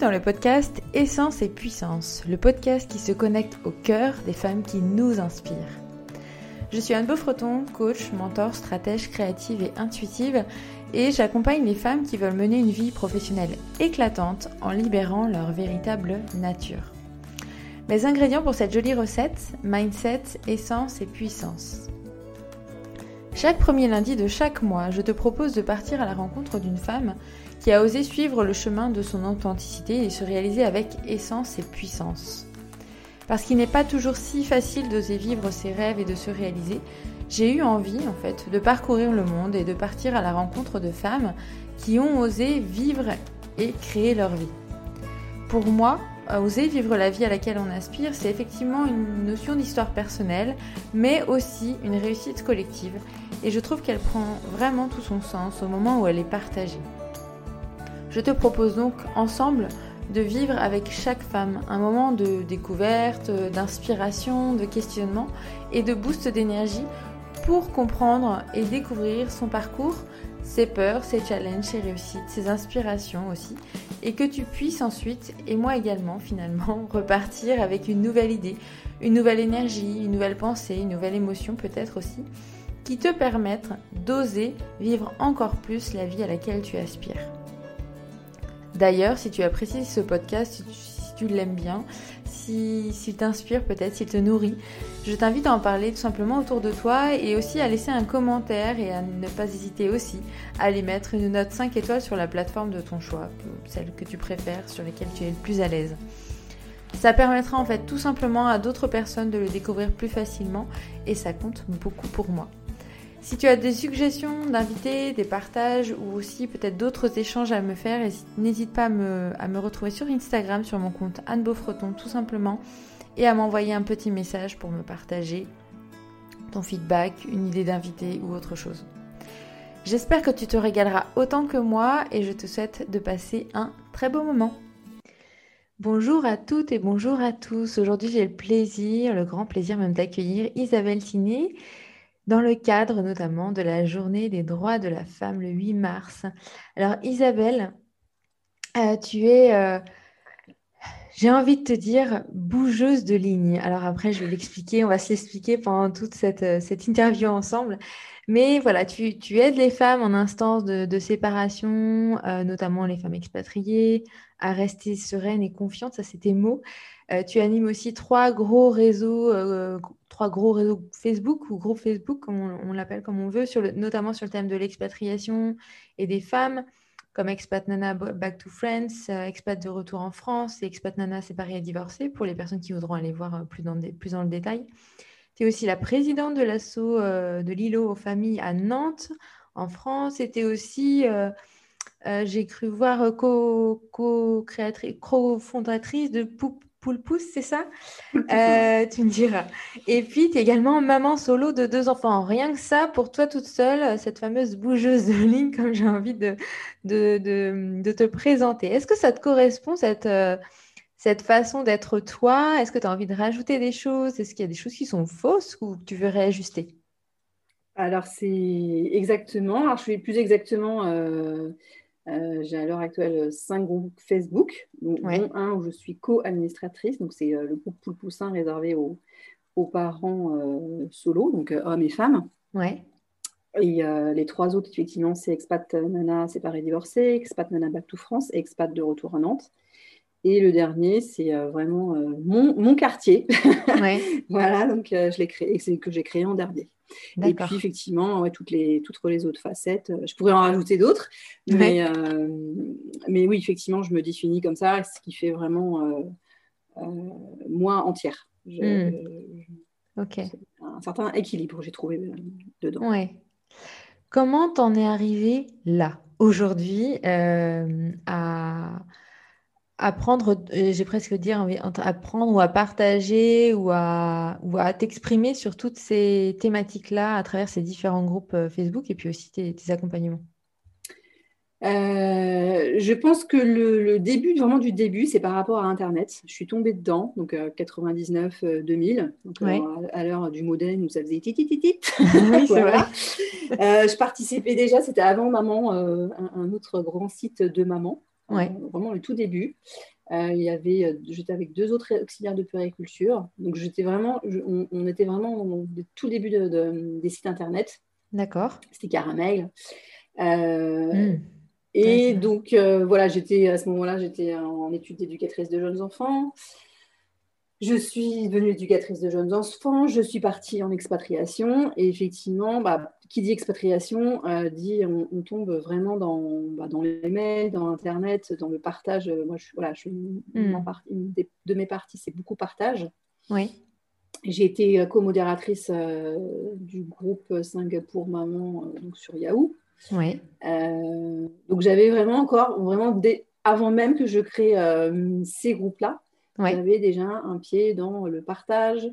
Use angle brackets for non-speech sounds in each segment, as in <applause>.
dans le podcast Essence et Puissance, le podcast qui se connecte au cœur des femmes qui nous inspirent. Je suis Anne Beaufreton, coach, mentor, stratège créative et intuitive, et j'accompagne les femmes qui veulent mener une vie professionnelle éclatante en libérant leur véritable nature. Mes ingrédients pour cette jolie recette, mindset, essence et puissance. Chaque premier lundi de chaque mois, je te propose de partir à la rencontre d'une femme qui a osé suivre le chemin de son authenticité et se réaliser avec essence et puissance. Parce qu'il n'est pas toujours si facile d'oser vivre ses rêves et de se réaliser, j'ai eu envie en fait de parcourir le monde et de partir à la rencontre de femmes qui ont osé vivre et créer leur vie. Pour moi, oser vivre la vie à laquelle on aspire, c'est effectivement une notion d'histoire personnelle, mais aussi une réussite collective. Et je trouve qu'elle prend vraiment tout son sens au moment où elle est partagée. Je te propose donc ensemble de vivre avec chaque femme un moment de découverte, d'inspiration, de questionnement et de boost d'énergie pour comprendre et découvrir son parcours, ses peurs, ses challenges, ses réussites, ses inspirations aussi, et que tu puisses ensuite, et moi également finalement, <laughs> repartir avec une nouvelle idée, une nouvelle énergie, une nouvelle pensée, une nouvelle émotion peut-être aussi, qui te permettent d'oser vivre encore plus la vie à laquelle tu aspires. D'ailleurs, si tu apprécies ce podcast, si tu, l'aimes bien, s'il si, t'inspire peut-être, s'il te nourrit, je t'invite à en parler tout simplement autour de toi et aussi à laisser un commentaire et à ne pas hésiter aussi à aller mettre une note 5 étoiles sur la plateforme de ton choix, celle que tu préfères, sur laquelle tu es le plus à l'aise. Ça permettra en fait tout simplement à d'autres personnes de le découvrir plus facilement et ça compte beaucoup pour moi. Si tu as des suggestions d'invités, des partages ou aussi peut-être d'autres échanges à me faire, n'hésite pas à me, retrouver sur Instagram sur mon compte Anne Beaufreton tout simplement et à m'envoyer un petit message pour me partager ton feedback, une idée d'invité ou autre chose. J'espère que tu te régaleras autant que moi et je te souhaite de passer un très beau moment. Bonjour à toutes et bonjour à tous. Aujourd'hui, j'ai le plaisir, le grand plaisir même d'accueillir Isabelle Ciné dans le cadre notamment de la journée des droits de la femme le 8 mars. Alors Isabelle, euh, tu es, euh, j'ai envie de te dire, bougeuse de ligne. Alors après, je vais l'expliquer, on va se l'expliquer pendant toute cette, euh, cette, interview ensemble. Mais voilà, tu, tu, aides les femmes en instance de, de séparation, notamment les femmes expatriées, à rester sereines et confiantes, ça c'est tes mots. tu animes aussi trois gros réseaux trois gros réseaux Facebook ou groupe Facebook, comme on, l'appelle comme on veut, notamment sur le thème de l'expatriation et des femmes, comme Expat Nana Back to France, euh, Expat de retour en France et Expat Nana séparée et divorcée, pour les personnes qui voudront aller voir euh, plus dans, le détail. Tu es aussi la présidente de l'assaut euh, de l'îlot aux familles à Nantes, en France. C'était aussi, j'ai cru voir, co-créatrice, co-fondatrice de Poupe Poulpousse, c'est ça? Euh, Tu me diras. Et puis, tu es également maman solo de deux enfants. Rien que ça, pour toi toute seule, cette fameuse bougeuse de <laughs> ligne, comme j'ai envie de, de, te présenter. Est-ce que ça te correspond, cette, euh, cette façon d'être toi? Est-ce que tu as envie de rajouter des choses? Est-ce qu'il y a des choses qui sont fausses ou que tu veux réajuster? Alors, c'est exactement. Alors, je suis plus exactement. Euh, euh, j'ai à l'heure actuelle cinq groupes Facebook, dont un où je suis co-administratrice. Donc, c'est euh, le groupe Poulpoussin réservé aux, parents euh, solo, donc hommes et femmes. Ouais. Et les trois autres, effectivement, c'est Expat Nana séparé divorcé, Expat Nana Back to France et Expat de retour à Nantes. Et le dernier, c'est vraiment mon, quartier. <laughs> voilà, donc je l'ai créé, c'est que j'ai créé en dernier. Et puis effectivement, toutes, les, toutes les autres facettes, euh, je pourrais en rajouter d'autres, mais, euh, mais oui, effectivement, je me définis comme ça, ce qui fait vraiment euh, moi entière. Hmm. ok. Un certain équilibre, j'ai trouvé dedans. Ouais. Comment t'en es arrivé là, aujourd'hui, à apprendre, euh, j'ai presque dire, apprendre ou à partager ou à, ou à t'exprimer sur toutes ces thématiques-là à travers ces différents groupes euh, Facebook et puis aussi tes, accompagnements euh, je pense que le, début, vraiment du début, c'est par rapport à Internet. Je suis tombée dedans, donc 99-2000, à, l'heure du modem où ça faisait <laughs> <laughs> c'est vrai. je participais déjà, c'était avant Maman, un, autre grand site de Maman. Vraiment le tout début. il y avait, j'étais avec deux autres auxiliaires de puériculture. Donc j'étais vraiment, on, était vraiment au tout début des sites internet. D'accord. C'était Caramel. Hmm. Et donc, voilà, j'étais à ce moment-là, j'étais en études d'éducatrice de jeunes enfants. Je suis devenue éducatrice de jeunes enfants, je suis partie en expatriation et effectivement, bah, qui dit expatriation euh, dit on, tombe vraiment dans, bah, dans les mails, dans Internet, dans le partage. Moi, je, voilà, je, une, hmm. de mes parties, c'est beaucoup partage. Oui. J'ai été co-modératrice euh, du groupe Singapour Maman donc sur Yahoo. Oui. Euh, donc j'avais vraiment encore, vraiment avant même que je crée ces groupes-là, j'avais déjà un pied dans le partage.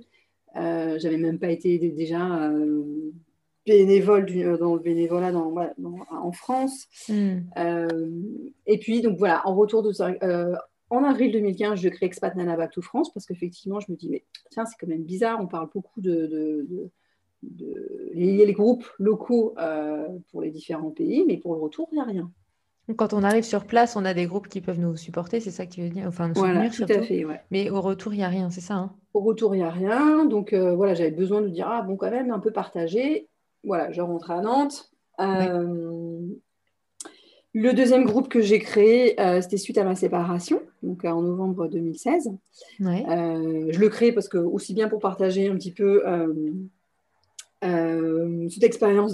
Euh, j'avais même pas été déjà euh, bénévole euh, dans le bénévolat dans, en France. Hmm. Euh, et puis, donc voilà, en retour de ça, en avril 2015, je crée Expat Nana Back to France parce qu'effectivement, je me dis, mais tiens, c'est quand même bizarre, on parle beaucoup de, de, de, les, groupes locaux pour les différents pays, mais pour le retour, il n'y a rien. Quand on arrive sur place, on a des groupes qui peuvent nous supporter, c'est ça que tu veux dire Enfin, nous voilà, tout à fait, Mais au retour, il n'y a rien, c'est ça hein Au retour, il n'y a rien. Donc euh, voilà, j'avais besoin de dire, ah bon, quand même, un peu partagé. Voilà, je rentre à Nantes. Euh, le deuxième groupe que j'ai créé, euh, c'était suite à ma séparation, donc en novembre 2016. je le crée parce que, aussi bien pour partager un petit peu euh, cette expérience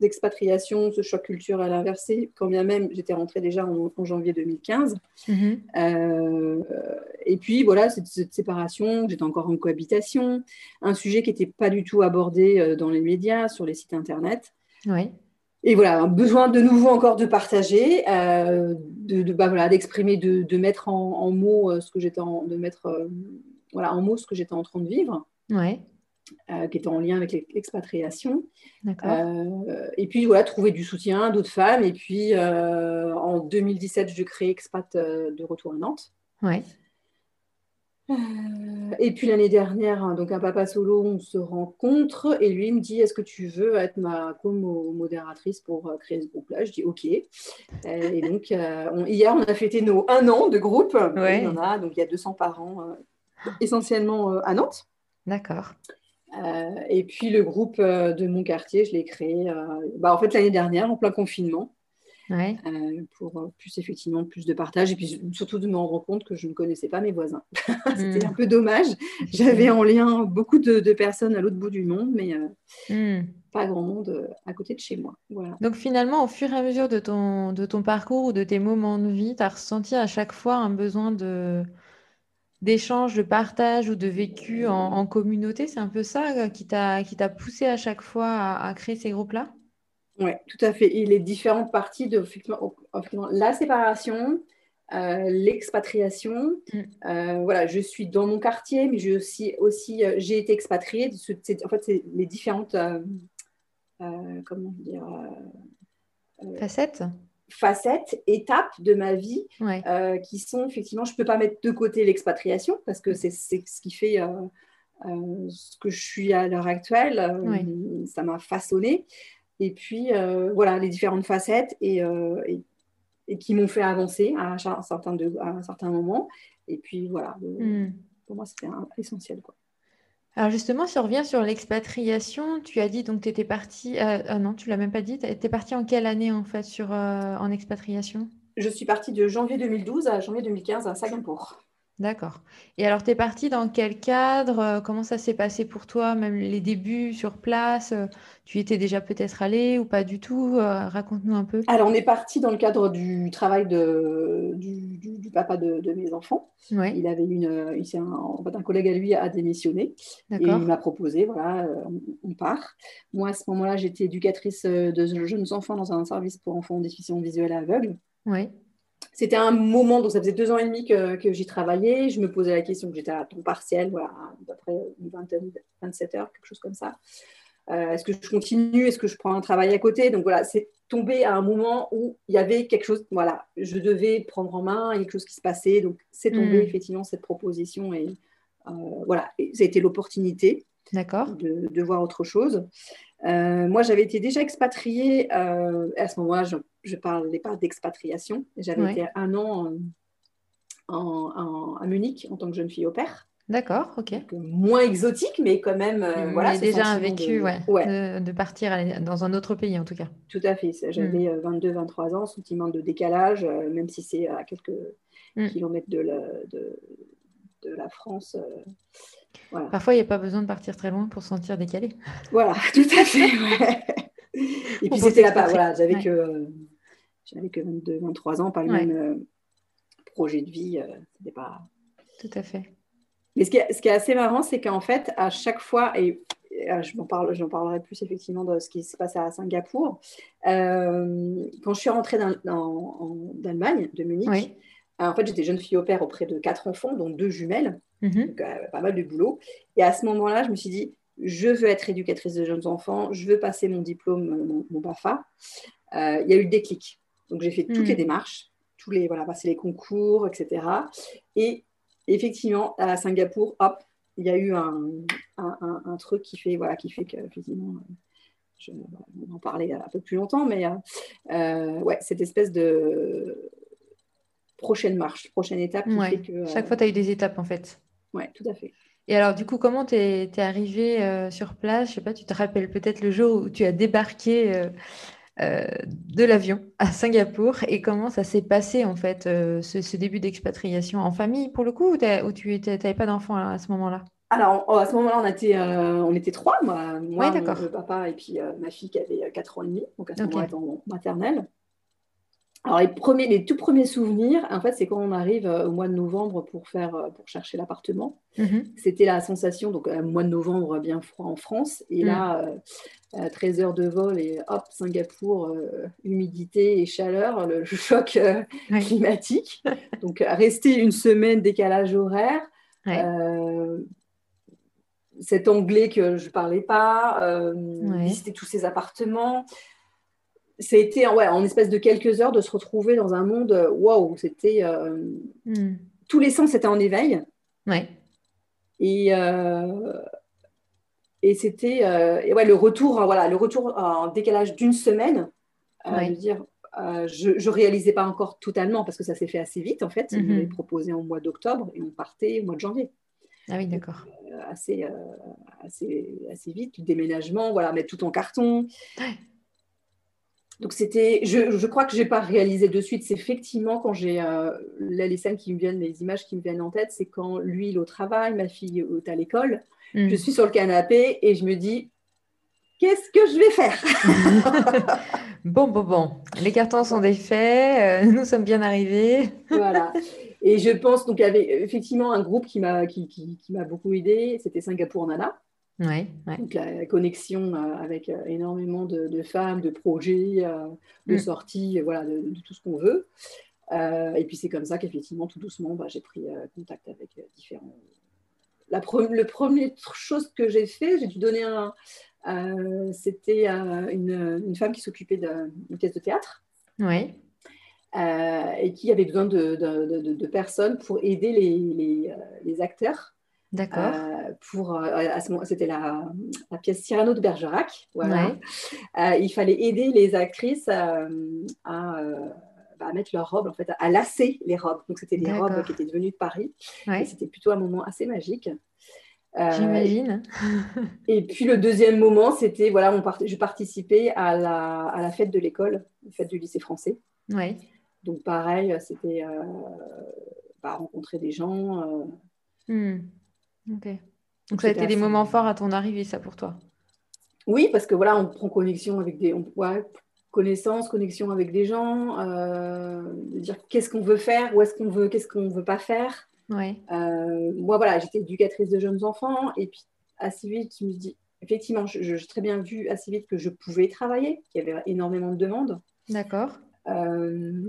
d'expatriation, ce choc culturel inversé, quand bien même j'étais rentrée déjà en, janvier 2015. Mhm. Euh, et puis voilà, cette, séparation, j'étais encore en cohabitation, un sujet qui n'était pas du tout abordé euh, dans les médias, sur les sites internet. Et voilà, un besoin de nouveau encore de partager, de, bah, voilà, d'exprimer, de, mettre en, mots ce que j'étais en, de mettre voilà en mots ce que j'étais en train de vivre. Ouais. Euh, qui était en lien avec l'expatriation. Euh, et puis voilà, trouver du soutien d'autres femmes. Et puis euh, en 2017, je crée Expat de retour à Nantes. Ouais. et puis l'année dernière, hein, donc un papa solo, on se rencontre et lui me dit Est-ce que tu veux être ma co-modératrice pour créer ce groupe-là? Je dis Ok. et donc hier, on a fêté nos un an de groupe. Ouais. Il y en a, donc il y a 200 parents essentiellement à Nantes. D'accord. Euh, et puis le groupe euh, de mon quartier, je l'ai créé euh, bah, en fait l'année dernière, en plein confinement. pour plus effectivement plus de partage et puis surtout de me rendre compte que je ne connaissais pas mes voisins. <laughs> C'était hmm. un peu dommage. J'avais en lien beaucoup de, personnes à l'autre bout du monde, mais hmm. pas grand monde à côté de chez moi. Voilà. Donc finalement, au fur et à mesure de ton, de ton parcours ou de tes moments de vie, tu as ressenti à chaque fois un besoin de, d'échange, de partage ou de vécu en, communauté. C'est un peu ça euh, qui t'a poussé à chaque fois à, créer ces groupes-là? Oui, tout à fait. Et les différentes parties de la séparation, euh, l'expatriation. Mm. Euh, voilà, je suis dans mon quartier, mais j'ai aussi, aussi j'ai été expatriée. En fait, c'est les différentes comment dire facettes? Facettes, étapes de ma vie euh, qui sont effectivement, je ne peux pas mettre de côté l'expatriation parce que c'est ce qui fait euh, euh, ce que je suis à l'heure actuelle. Ça m'a façonné. Et puis, voilà, les différentes facettes et, et, qui m'ont fait avancer à un, certain de, à un certain moment. Et puis, voilà, hmm. pour moi, c'était essentiel. Quoi. Alors justement, si on revient sur l'expatriation, tu as dit donc tu étais partie, euh, euh, non, tu l'as même pas dit, tu étais partie en quelle année en fait sur, euh, en expatriation? Je suis partie de janvier 2012 à janvier 2015 à Singapour. D'accord. Et alors, tu es partie dans quel cadre? Euh, Comment ça s'est passé pour toi, même les débuts sur place euh, Tu étais déjà peut-être allée ou pas du tout? Euh, Raconte-nous un peu. Alors, on est parti dans le cadre du travail de, du, papa de, mes enfants. Il avait une, il un, en fait, un collègue à lui a démissionné et il m'a proposé, voilà, on, part. Moi, à ce moment-là, j'étais éducatrice de jeunes enfants dans un service pour enfants en déficience visuelle aveugle. Oui. C'était un moment, donc ça faisait deux ans et demi que, que j'y travaillais. Je me posais la question que j'étais à temps partiel, voilà, d'après une vingtaine, 27 heures, quelque chose comme ça. Euh, est-ce que je continue? Est-ce que je prends un travail à côté? Donc voilà, c'est tombé à un moment où il y avait quelque chose, voilà, je devais prendre en main, quelque chose qui se passait. Donc c'est tombé hmm. effectivement cette proposition et euh, voilà, ça a été l'opportunité de, de, voir autre chose. Moi, j'avais été déjà expatriée. à ce moment-là, je ne parlais pas d'expatriation. J'avais été un an en, à Munich en tant que jeune fille au père. D'accord, ok. moins exotique, mais quand même. Euh, voilà, déjà un vécu, de... Ouais, De, partir dans un autre pays en tout cas. Tout à fait. J'avais 22-23 mm. euh, ans, sentiment de décalage, euh, même si c'est à quelques mm. kilomètres de la, de, de la France. Parfois, il n'y a pas besoin de partir très loin pour se sentir décalé. Voilà, <laughs> tout à fait. Et puis c'était là-bas, voilà, j'avais que, j'avais que 22-23 ans, pas le même projet de vie. c'était pas. Tout à fait. Mais ce qui est, assez marrant, c'est qu'en fait, à chaque fois, et, euh, je m'en parle, j'en parlerai plus effectivement de ce qui se passe à Singapour, euh, quand je suis rentrée d'Allemagne, de Munich, euh, en fait, j'étais jeune fille au père auprès de quatre enfants, dont deux jumelles, mhm. donc pas mal de boulot. Et à ce moment-là, je me suis dit, je veux être éducatrice de jeunes enfants, je veux passer mon diplôme, mon, BAFA. il y a eu le déclic. Donc, j'ai fait toutes les mhm. démarches, tous les, voilà, passer les concours, etc. Et effectivement, à Singapour, hop, il y a eu un, truc qui fait, voilà, qui fait que, effectivement, je, on va en parler un peu plus longtemps, mais euh, ouais, cette espèce de prochaine marche, prochaine étape qui fait que. Chaque fois, tu as eu des étapes, en fait. Ouais, tout à fait. Et alors, du coup, comment tu es, es, arrivé euh, sur place? Je sais pas, tu te rappelles peut-être le jour où tu as débarqué euh, euh, de l'avion à Singapour et comment ça s'est passé en fait euh, ce, début d'expatriation en famille pour le coup ou, tu n'avais pas d'enfant à, ce moment-là? Alors, à ce moment-là, on était, euh, on était trois, moi, moi mon, papa et puis ma fille qui avait 4 ans et demi, donc à ce moment-là, en maternelle. Alors, les, premiers, les tout premiers souvenirs, en fait, c'est quand on arrive euh, au mois de novembre pour, faire, euh, pour chercher l'appartement. Mhm. C'était la sensation, donc, un mois de novembre bien froid en France. Et là, 13 mhm. heures de vol et hop, Singapour, humidité et chaleur, le <laughs> choc climatique. donc, rester une semaine décalage horaire. cet anglais que je ne parlais pas, visiter tous ces appartements été ouais, en espèce de quelques heures de se retrouver dans un monde euh, waouh, c'était euh, hmm. tous les sens étaient en éveil. Ouais. Et, euh, et c'était ouais, le retour, voilà, le retour en décalage d'une semaine. Ouais. Je dire, je ne réalisais pas encore totalement parce que ça s'est fait assez vite en fait. Mm -hmm. proposé en mois d'octobre et on partait au mois de janvier. Ah oui, d'accord. assez, assez, assez vite, déménagement, voilà, mettre tout en carton. Ouais. Donc c'était, je, crois que je n'ai pas réalisé de suite. C'est effectivement quand j'ai euh, les scènes qui me viennent, les images qui me viennent en tête, c'est quand lui il est au travail, ma fille est à l'école. Hmm. Je suis sur le canapé et je me dis qu'est-ce que je vais faire? <laughs> Bon, bon, bon. Les cartons sont défaits. Euh, nous sommes bien arrivés. voilà. Et je pense donc il y avait effectivement un groupe qui m'a qui, qui, qui m'a beaucoup aidé. C'était Singapour Nana. Ouais, Donc la connexion euh, avec euh, énormément de, femmes, de projets, euh, de mm. sorties, voilà, de, tout ce qu'on veut. et puis c'est comme ça qu'effectivement, tout doucement, bah, j'ai pris contact avec différents. La le première chose que j'ai fait, j'ai dû donner un. C'était une, une, femme qui s'occupait d'une pièce de théâtre. Oui. et qui avait besoin de, de, personnes pour aider les, les, les acteurs D'accord. Euh, pour, euh, c'était la, pièce Cyrano de Bergerac. Voilà. Euh, il fallait aider les actrices à, bah, mettre leurs robes, en fait, à lasser les robes. Donc, c'était des robes qui étaient devenues de Paris. Et c'était plutôt un moment assez magique. J'imagine. <laughs> et puis le deuxième moment, c'était voilà, on part... je participais à la, à la fête de l'école, la fête du lycée français. Ouais. Donc pareil, c'était bah, rencontrer des gens. Hmm. Donc ça a été des moments forts à ton arrivée, ça pour toi? Oui, parce que voilà, on prend connexion avec des. On, connaissance, connexion avec des gens, euh, dire qu'est-ce qu'on veut faire, où est-ce qu'on veut, qu'est-ce qu'on ne veut pas faire. Ouais. Euh, moi, voilà, j'étais éducatrice de jeunes enfants et puis assez vite, je me dis, effectivement, j'ai très bien vu assez vite que je pouvais travailler, qu'il y avait énormément de demandes. D'accord. Euh,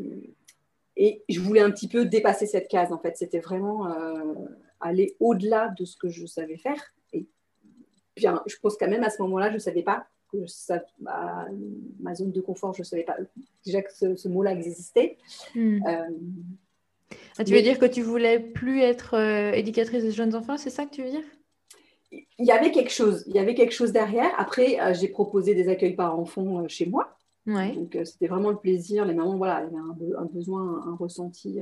et je voulais un petit peu dépasser cette case, en fait. C'était vraiment aller au-delà de ce que je savais faire. Et bien, je pense quand même à ce moment-là, je ne savais pas que ça, ma, zone de confort, je ne savais pas déjà que ce, mot-là existait. Hmm. Euh, ah, tu veux dire que tu voulais plus être euh, éducatrice de jeunes enfants, c'est ça que tu veux dire? Il y avait quelque chose, il y avait quelque chose derrière. Après, euh, j'ai proposé des accueils par enfant euh, chez moi. Donc, euh, c'était vraiment le plaisir. Les mamans, voilà, avaient un, besoin, un ressenti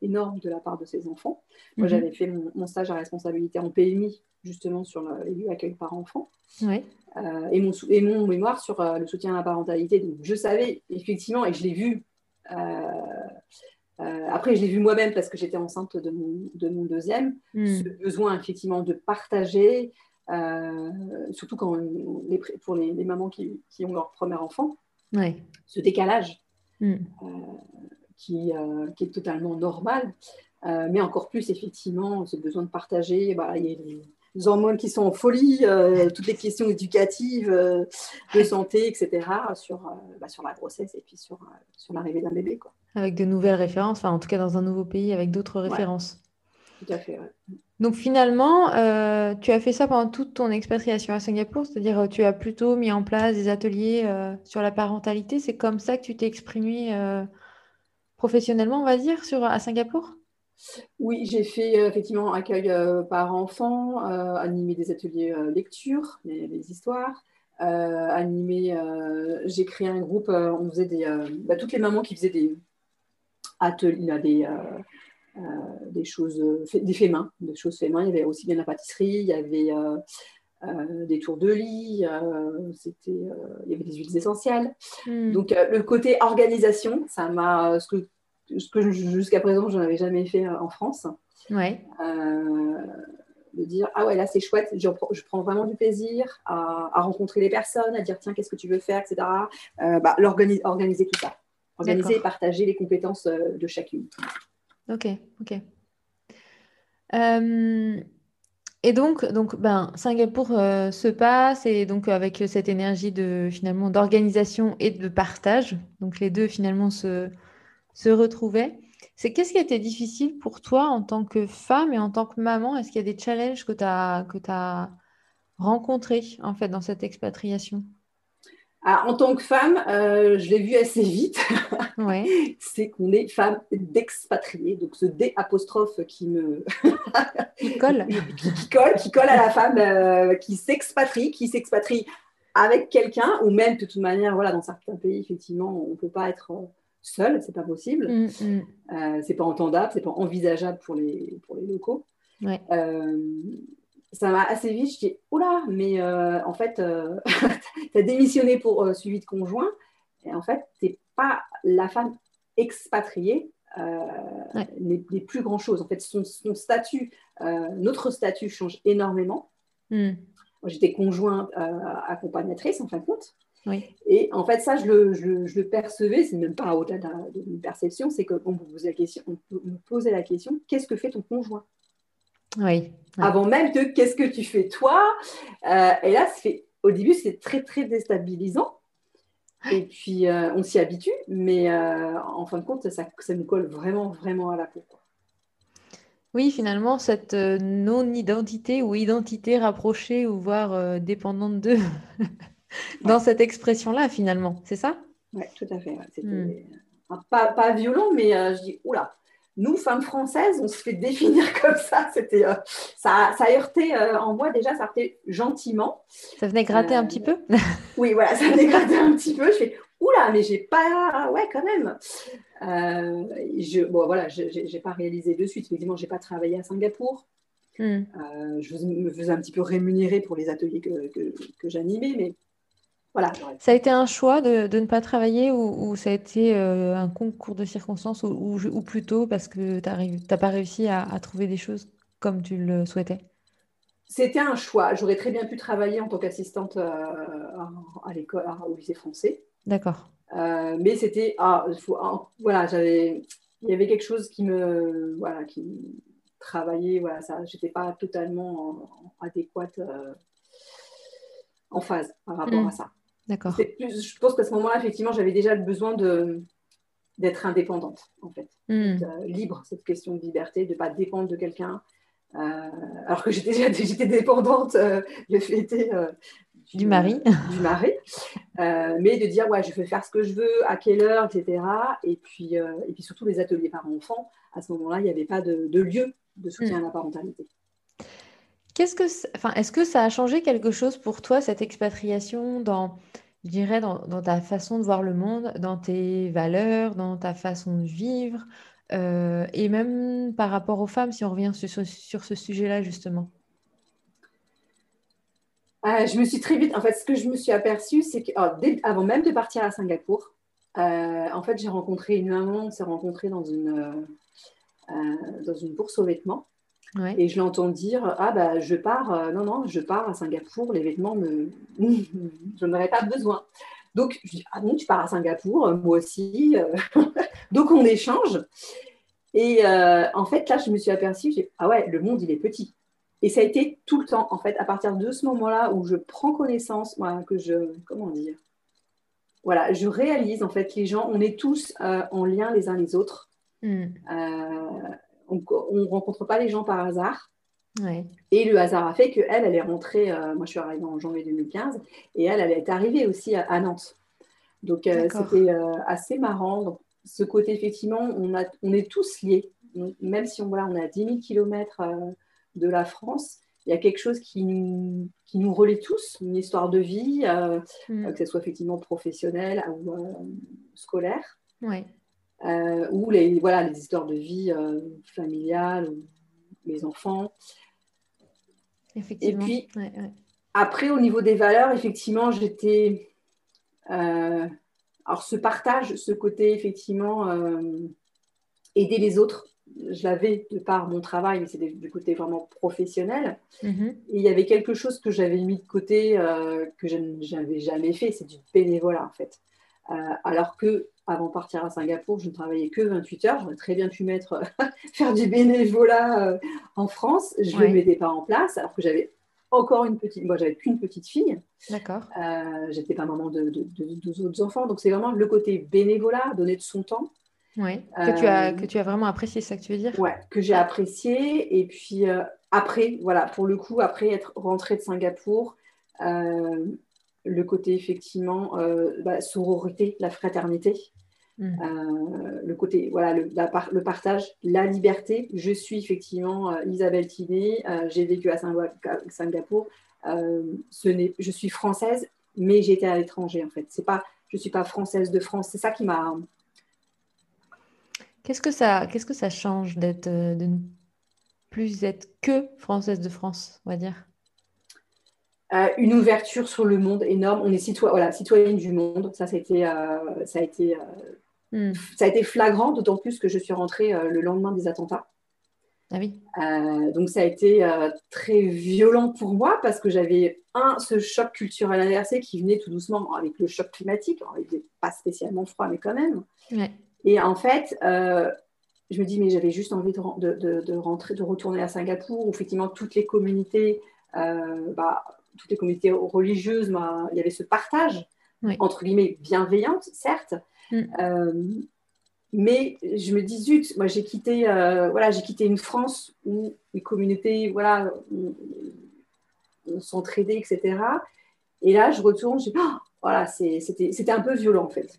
énorme de la part de ces enfants. Moi, mhm. j'avais fait mon, stage à responsabilité en PMI, justement, sur les lieux accueil par enfant. et, mon, et mon mémoire sur le soutien à la parentalité. Donc, je savais effectivement, et je l'ai vu. après, je l'ai vu moi-même parce que j'étais enceinte de mon, de mon deuxième, hmm. ce besoin effectivement de partager, euh, surtout quand les, pour les, mamans qui, qui, ont leur premier enfant, ce décalage mm. euh, qui, euh, qui, est totalement normal, mais encore plus effectivement ce besoin de partager. Bah, il y a les hormones qui sont en folie, toutes les questions éducatives, de santé, etc., sur, bah, sur la grossesse et puis sur, sur l'arrivée d'un bébé. Quoi. Avec de nouvelles références, enfin, en tout cas dans un nouveau pays, avec d'autres références. Tout à fait. Donc finalement, euh, tu as fait ça pendant toute ton expatriation à Singapour, c'est-à-dire euh, tu as plutôt mis en place des ateliers euh, sur la parentalité. C'est comme ça que tu t'es exprimé professionnellement, on va dire, sur, à Singapour? Oui, j'ai fait effectivement accueil par enfant, animé des ateliers lecture, les, histoires. animé, j'ai créé un groupe, on faisait des, bah, toutes les mamans qui faisaient des ateliers, des, euh, des choses, des faits main, des choses faits main. Il y avait aussi bien la pâtisserie, il y avait euh, euh, des tours de lit, c'était, il y avait des huiles essentielles. Hmm. Donc le côté organisation, ça m'a, ce que, ce que jusqu'à présent je n'avais jamais fait en France. Ouais. de dire ah ouais là c'est chouette, je, prends vraiment du plaisir à, rencontrer les personnes, à dire tiens qu'est-ce que tu veux faire, etc. bah, organiser tout ça, organiser et partager les compétences de chacune. Ok, ok. Euh, et donc, donc ben, Singapour euh, se passe et donc avec cette énergie de finalement d'organisation et de partage, donc les deux finalement se, se retrouvaient. C'est qu'est-ce qui a été difficile pour toi en tant que femme et en tant que maman? Est-ce qu'il y a des challenges que tu as, que as rencontrés en fait dans cette expatriation? Ah, en tant que femme, euh, je l'ai vu assez vite. <laughs> c'est qu'on est femme d'expatriée. Donc ce D apostrophe qui me <laughs> qui colle, <laughs> qui, colle, qui colle à la femme euh, qui s'expatrie, qui s'expatrie avec quelqu'un, ou même de toute manière, voilà, dans certains pays, effectivement, on ne peut pas être seul, c'est pas possible. Mm, mm. Euh, c'est pas entendable, c'est pas envisageable pour les, pour les locaux. Ouais ça m'a assez vite, je dis, oula, mais euh, en fait, euh, <laughs> tu as démissionné pour euh, suivi de conjoint, et en fait, tu n'es pas la femme expatriée, n'est plus grand-chose. En fait, son, statut, notre statut change énormément. Hmm. J'étais conjointe accompagnatrice, en fin de compte. Oui. Et en fait, ça, je le, je, je le percevais, c'est même pas au-delà d'une perception, c'est qu'on me posait la question, on me posait la question, qu'est-ce que fait ton conjoint? Oui. Avant même de qu'est-ce que tu fais toi? Euh, Et là, fait, au début, c'est très, très déstabilisant. Et puis, euh, on s'y habitue, mais euh, en fin de compte, ça, ça, nous colle vraiment, vraiment à la peau. Oui, finalement, cette non-identité ou identité rapprochée ou voire dépendante d'eux, <laughs> dans cette expression-là, finalement, c'est ça? Oui, tout à fait. C'était hmm. pas, pas, violent, mais je dis, oula, nous, femmes françaises, on se fait définir <laughs> comme ça. C'était, euh, ça, ça heurtait euh, en moi déjà, ça heurtait gentiment. Ça venait gratter un petit peu euh, <laughs> Oui, voilà, ça venait gratter un petit peu. Je fais, oula, mais j'ai pas, ouais, quand même. je, bon, voilà, j'ai pas réalisé de suite. Évidemment, j'ai pas travaillé à Singapour. Hmm. je me faisais un petit peu rémunérer pour les ateliers que, que, que j'animais, mais ça a été un choix de, ne pas travailler ou, ça a été euh, un concours de circonstances ou, plutôt parce que tu n'as pas réussi à, trouver des choses comme tu le souhaitais? C'était un choix. J'aurais très bien pu travailler en tant qu'assistante euh, à, l'école, au lycée français. D'accord. Euh, mais c'était, ah, ah, voilà, j'avais, il y avait quelque chose qui me, voilà, qui travaillait, voilà, ça, j'étais pas totalement adéquate en phase par rapport hmm. à ça. D'accord. Je pense qu'à ce moment-là, effectivement, j'avais déjà le besoin de d'être indépendante, en fait, hmm. euh, libre, cette question de liberté, de ne pas dépendre de quelqu'un. Euh, alors que j'étais déjà <laughs> j'étais dépendante euh, du, du, mari. <laughs> Du mari. mais de dire, ouais, je vais faire ce que je veux, à quelle heure, etc. Et puis, et puis surtout les ateliers par enfants, à ce moment-là, il n'y avait pas de, lieu de soutien à la parentalité. Que, est-ce que ça a changé quelque chose pour toi, cette expatriation, dans, je dirais, dans, ta façon de voir le monde, dans tes valeurs, dans ta façon de vivre, euh, et même par rapport aux femmes, si on revient sur, ce sujet-là, justement? Euh, Je me suis très vite, en fait, ce que je me suis aperçue, c'est qu'avant même de partir à Singapour, euh, en fait, j'ai rencontré une maman, on s'est rencontré dans une, dans une bourse aux vêtements. Et je l'entends dire Ah, bah, je pars, euh, non, non, je pars à Singapour, les vêtements, me... <laughs> je n'en aurais pas besoin. Donc, je dis Ah bon, tu pars à Singapour, euh, moi aussi. Euh. <laughs> Donc, on échange. Et en fait, là, je me suis aperçue Ah ouais, le monde, il est petit. Et ça a été tout le temps, en fait, à partir de ce moment-là où je prends connaissance, moi, que je. Comment dire Voilà, je réalise, en fait, les gens, on est tous en lien les uns les autres. Hmm on ne rencontre pas les gens par hasard. Et le hasard a fait qu'elle, elle est rentrée, euh, moi je suis arrivée en janvier 2015, et elle, elle est arrivée aussi à, Nantes. Donc euh, c'était euh, assez marrant. Donc, ce côté, effectivement, on, a, on est tous liés. même si on, voilà, on est à 10 000 km de la France, il y a quelque chose qui nous, qui nous relie tous, une histoire de vie, mm. que ce soit effectivement professionnelle ou scolaire. Ouais. Euh, ou les, voilà, les histoires de vie euh, familiale, les enfants. Effectivement. Et puis, après, au niveau des valeurs, effectivement, j'étais. Euh, alors, ce partage, ce côté, effectivement, aider les autres, je l'avais de par mon travail, mais c'était du côté vraiment professionnel. Mm-hmm. Et il y avait quelque chose que j'avais mis de côté, que je n'avais jamais fait, c'est du bénévolat, en fait. alors que avant de partir à Singapour, je ne travaillais que 28 heures. J'aurais très bien pu mettre <laughs> faire du bénévolat euh, en France. Je ne le mettais pas en place, alors que j'avais encore une petite. Moi, j'avais qu'une petite fille. D'accord. Euh, J'étais pas maman de, deux autres enfants. Donc, c'est vraiment le côté bénévolat, donner de son temps. Oui, que, tu as, euh, que tu as vraiment apprécié, c'est ça que tu veux dire? Oui, que j'ai apprécié. Et puis, euh, après, voilà, pour le coup, après être rentrée de Singapour, le côté effectivement euh, bah, sororité, la fraternité, mm. euh, le côté voilà le, le, partage, la liberté. Je suis effectivement euh, Isabelle Tiné, j'ai vécu à Singapour. ce je suis française, mais j'étais à l'étranger en fait. C'est pas, je suis pas française de France. C'est ça qui m'a. Qu'est-ce que ça, qu'est-ce que ça change d'être de ne plus être que française de France, on va dire? Euh, une ouverture sur le monde énorme. On est voilà, citoyenne du monde. Ça, ça a été, euh, ça a été, euh, hmm. ça a été flagrant, d'autant plus que je suis rentrée le lendemain des attentats. Ah oui. donc ça a été très violent pour moi parce que j'avais un ce choc culturel inversé qui venait tout doucement avec le choc climatique. il n'était pas spécialement froid, mais quand même. Et en fait, je me dis mais j'avais juste envie de, de, de, rentrer, de retourner à Singapour où effectivement toutes les communautés bah, toutes les communautés religieuses, il y avait ce partage, entre guillemets, bienveillante, certes. Mm. Euh, mais je me dis, zut, moi j'ai quitté, euh, voilà, j'ai quitté une France où les communautés voilà, on, s'entraidait, etc. Et là, je retourne, je oh, voilà, c'était un peu violent en fait.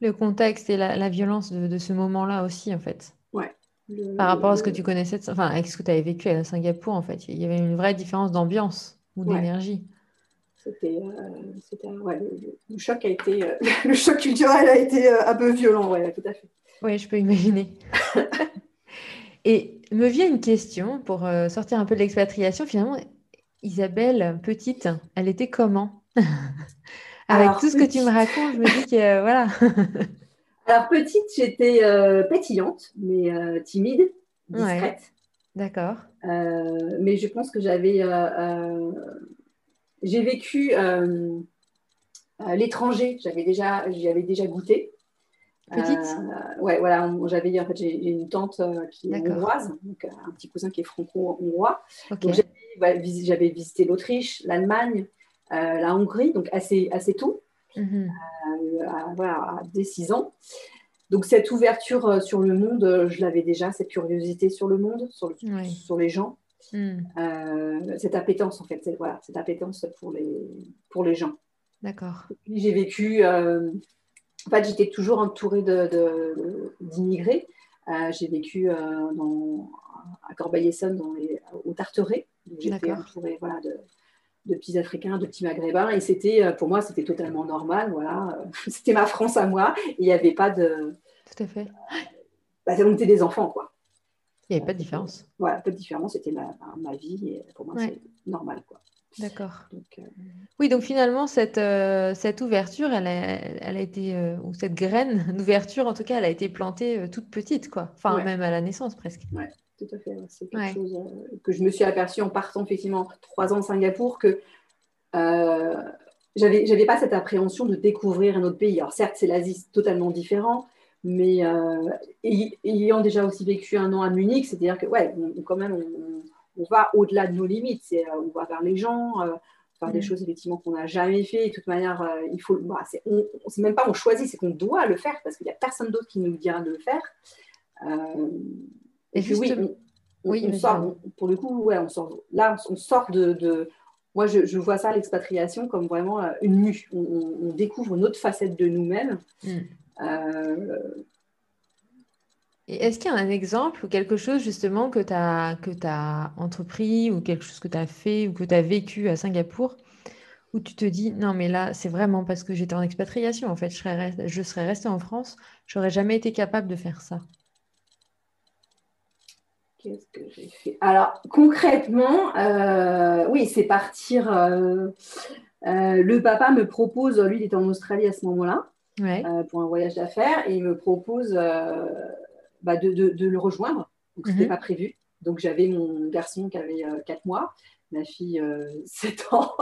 Le contexte et la, violence de, ce moment-là aussi, en fait. Ouais. Par rapport à ce que tu connaissais, enfin, avec ce que tu avais vécu à Singapour, en fait, il y avait une vraie différence d'ambiance ou d'énergie. C'était, euh, ouais, le, choc a été, euh, <laughs> le choc culturel a été euh, un peu violent, ouais, tout à fait. Oui, je peux imaginer. <laughs> Et me vient une question pour sortir un peu de l'expatriation. Finalement, Isabelle, petite, elle était comment? <laughs> Avec tout ce que tu me racontes, je me dis que voilà. Alors petite, j'étais pétillante, mais timide, discrète. D'accord. Euh, mais je pense que j'avais. Euh, euh, j'ai vécu l'étranger, j'avais déjà, j'y avais déjà goûté. Petite Ouais, voilà, j'avais en fait, j'ai une tante qui est hongroise, donc un petit cousin qui est franco-hongrois. Donc j'avais visité l'Autriche, l'Allemagne, la Hongrie, donc assez, assez tôt, mhm. voilà, à dès 6 ans. Donc cette ouverture euh, sur le monde, euh, je l'avais déjà, cette curiosité sur le monde, sur, sur les gens, hmm. euh, cette appétence en fait, voilà, cette appétence pour les, pour les gens. D'accord. J'ai vécu, en fait j'étais toujours entourée d'immigrés. De, j'ai vécu dans, à Corbeil-Essonne, au Tarteret. J'étais entourée voilà, de, de, petits Africains, de petits Maghrébins. Et c'était, pour moi, c'était totalement normal. Voilà. <laughs> c'était ma France à moi. Il n'y avait pas de. Tout à fait. Bah, on était des enfants, quoi. Il n'y avait pas de différence. Voilà, pas de différence. C'était ma, ma, vie. Et pour moi, c'est normal, quoi. D'accord. Euh, oui, donc finalement, cette, euh, cette ouverture, elle a, elle a été, euh, ou cette graine <laughs> d'ouverture, en tout cas, elle a été plantée toute petite, quoi. Enfin, même à la naissance, presque. Oui, tout à fait. C'est quelque chose que je me suis aperçue en partant, effectivement, trois ans de Singapour, que j'avais, j'avais pas cette appréhension de découvrir un autre pays. Alors, certes, c'est l'Asie, totalement différent, mais ayant déjà aussi vécu un an à Munich, c'est-à-dire que, ouais, quand même, on on va au-delà de nos limites, c'est, euh, on va vers les gens, euh, faire des mm. choses effectivement qu'on n'a jamais fait. De toute manière, euh, il faut, bah, c'est, même pas on choisit, c'est qu'on doit le faire parce qu'il n'y a personne d'autre qui nous dira de le faire. et puis oui, on, sort, pour le coup, ouais, on sort, là, on sort de, moi, je, vois ça, l'expatriation, comme vraiment une mue. On, découvre une autre facette de nous-mêmes. Mm. Est-ce qu'il y a un exemple ou quelque chose justement que tu as, entrepris ou quelque chose que tu as fait ou que tu as vécu à Singapour où tu te dis non mais là c'est vraiment parce que j'étais en expatriation en fait je serais, restée en France j'aurais jamais été capable de faire ça. Qu'est-ce que j'ai fait? Alors concrètement euh, oui c'est partir euh, euh, le papa me propose lui il était en Australie à ce moment-là pour un voyage d'affaires et il me propose bah, de, de, le rejoindre. Donc, ce n'était mhm. pas prévu. Donc, j'avais mon garçon qui avait 4 euh, mois, ma fille 7 euh, <laughs> ans.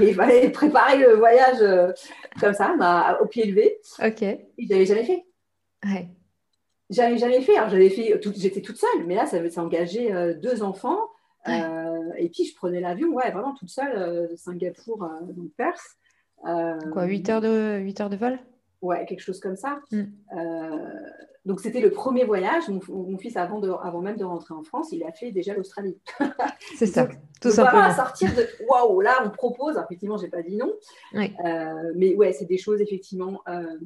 et il fallait préparer le voyage euh, comme ça, bah, au pied levé. Ok. Et je l'avais jamais fait. Ouais. J'avais jamais fait. J'avais fait, j'étais toute seule, mais là, ça veut engager deux enfants. et puis, je prenais l'avion, ouais, vraiment toute seule, de Singapour, donc Perth. Quoi, 8 heures de, 8 heures de vol? Ouais, quelque chose comme ça. Mm. Donc, c'était le premier voyage. Mon, fils, avant, de, avant même de rentrer en France, il a fait déjà l'Australie. <laughs> C'est ça, tout donc, simplement. à sortir de waouh, là, on propose. Effectivement, je n'ai pas dit non. Euh, mais ouais, c'est des choses, effectivement. Euh,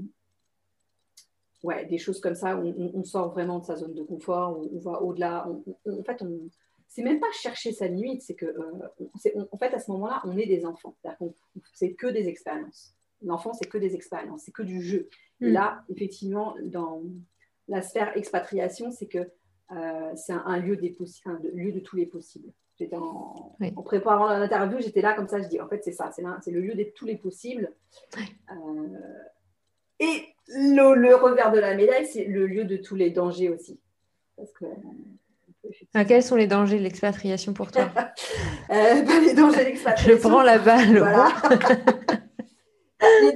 ouais, des choses comme ça où on, sort vraiment de sa zone de confort, on, va au-delà. en fait, on. C'est même pas chercher sa limite, c'est que, euh, en fait, à ce moment-là, on est des enfants. C'est que des expériences. L'enfant, c'est que des expériences, c'est que du jeu. Et mm. là, effectivement, dans, la sphère expatriation, c'est que euh, c'est un, lieu des un lieu de tous les possibles. J'étais en, préparant l'interview, j'étais là comme ça, je dis en fait c'est ça, c'est le lieu de tous les possibles. Euh, et le, revers de la médaille, c'est le lieu de tous les dangers aussi. Parce que, ah, quels sont les dangers de l'expatriation pour toi? <laughs> Euh, bah, Les dangers d'expatriation. Je prends la balle. les <laughs>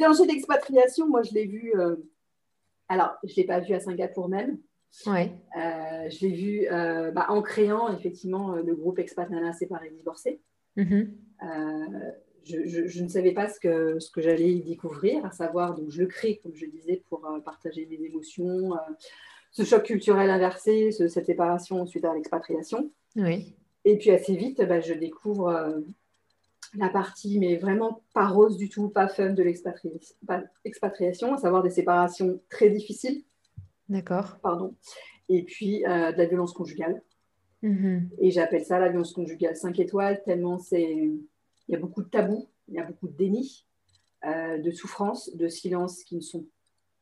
dangers d'expatriation, moi je l'ai vu alors, je ne l'ai pas vu à Singapour même. Ouais. Euh, je l'ai vu euh, bah, en créant effectivement euh, le groupe Expat Nana Séparé Divorcé. Mm-hmm. je, ne savais pas ce que, ce que j'allais y découvrir, à savoir, donc je le crée, comme je disais, pour partager mes émotions, ce choc culturel inversé, cette séparation suite à l'expatriation. Oui. Et puis assez vite, bah, je découvre la partie, mais vraiment pas rose du tout, pas fun de l'expatriation, à savoir des séparations très difficiles. D'accord. Pardon. Et puis euh, de la violence conjugale. Mm-hmm. Et j'appelle ça la violence conjugale 5 étoiles, tellement c'est. Il y a beaucoup de tabous, il y a beaucoup de déni, euh, de souffrance, de silence qui ne sont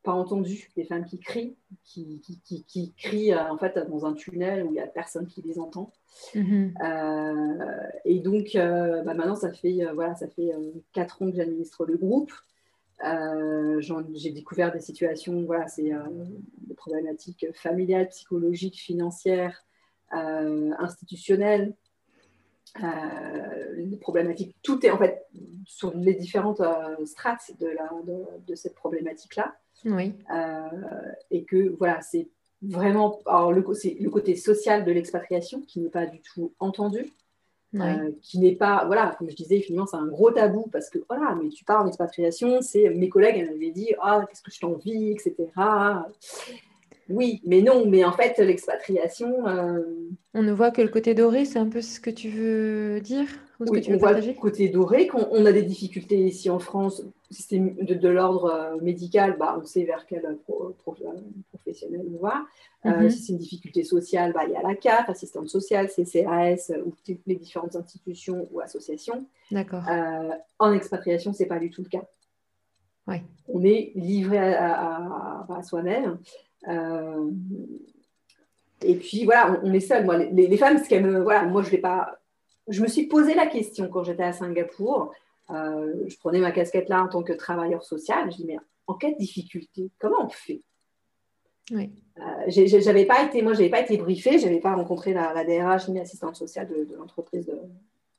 pas entendu, des femmes qui crient, qui, qui, qui, crient euh, en fait dans un tunnel où il n'y a personne qui les entend. Mhm. Euh, et donc euh, bah, maintenant ça fait voilà ça fait quatre ans que j'administre le groupe. j'ai découvert des situations voilà c'est des problématiques familiales, psychologiques, financières, institutionnelles. les problématiques, tout est en fait sur les différentes strates de, la, de cette problématique-là. Oui. Euh, et que voilà, c'est vraiment alors le, le côté social de l'expatriation qui n'est pas du tout entendu. Euh, qui n'est pas, voilà, comme je disais, finalement, c'est un gros tabou parce que, voilà, mais tu pars en expatriation, c'est mes collègues, elles m'avaient dit, ah, qu'est-ce que je t'envie, etc. Oui, mais non, mais en fait, l'expatriation. Euh, On ne voit que le côté doré, c'est un peu ce que tu veux dire oui, on voit le côté doré. Quand on a des difficultés ici en France, si c'est de, l'ordre euh, médical, bah, on sait vers quel euh, professionnel on va. Mhm. Si c'est une difficulté sociale, bah, il y a la CAF, assistante sociale, CCAS, ou toutes les différentes institutions ou associations. D'accord. en expatriation, ce n'est pas du tout le cas. Ouais. On est livré à, soi-même. et puis voilà, on, est seul. Moi, les, les femmes, ce qu'elles me, voilà, moi je vais pas je me suis posé la question quand j'étais à Singapour. Euh, je prenais ma casquette là en tant que travailleur social. Je dis, mais en cas de difficulté, comment on fait? Oui. Euh, j'avais pas été, moi, j'avais pas été briefée, j'avais pas rencontré la, DRH ni l'assistante sociale de, l'entreprise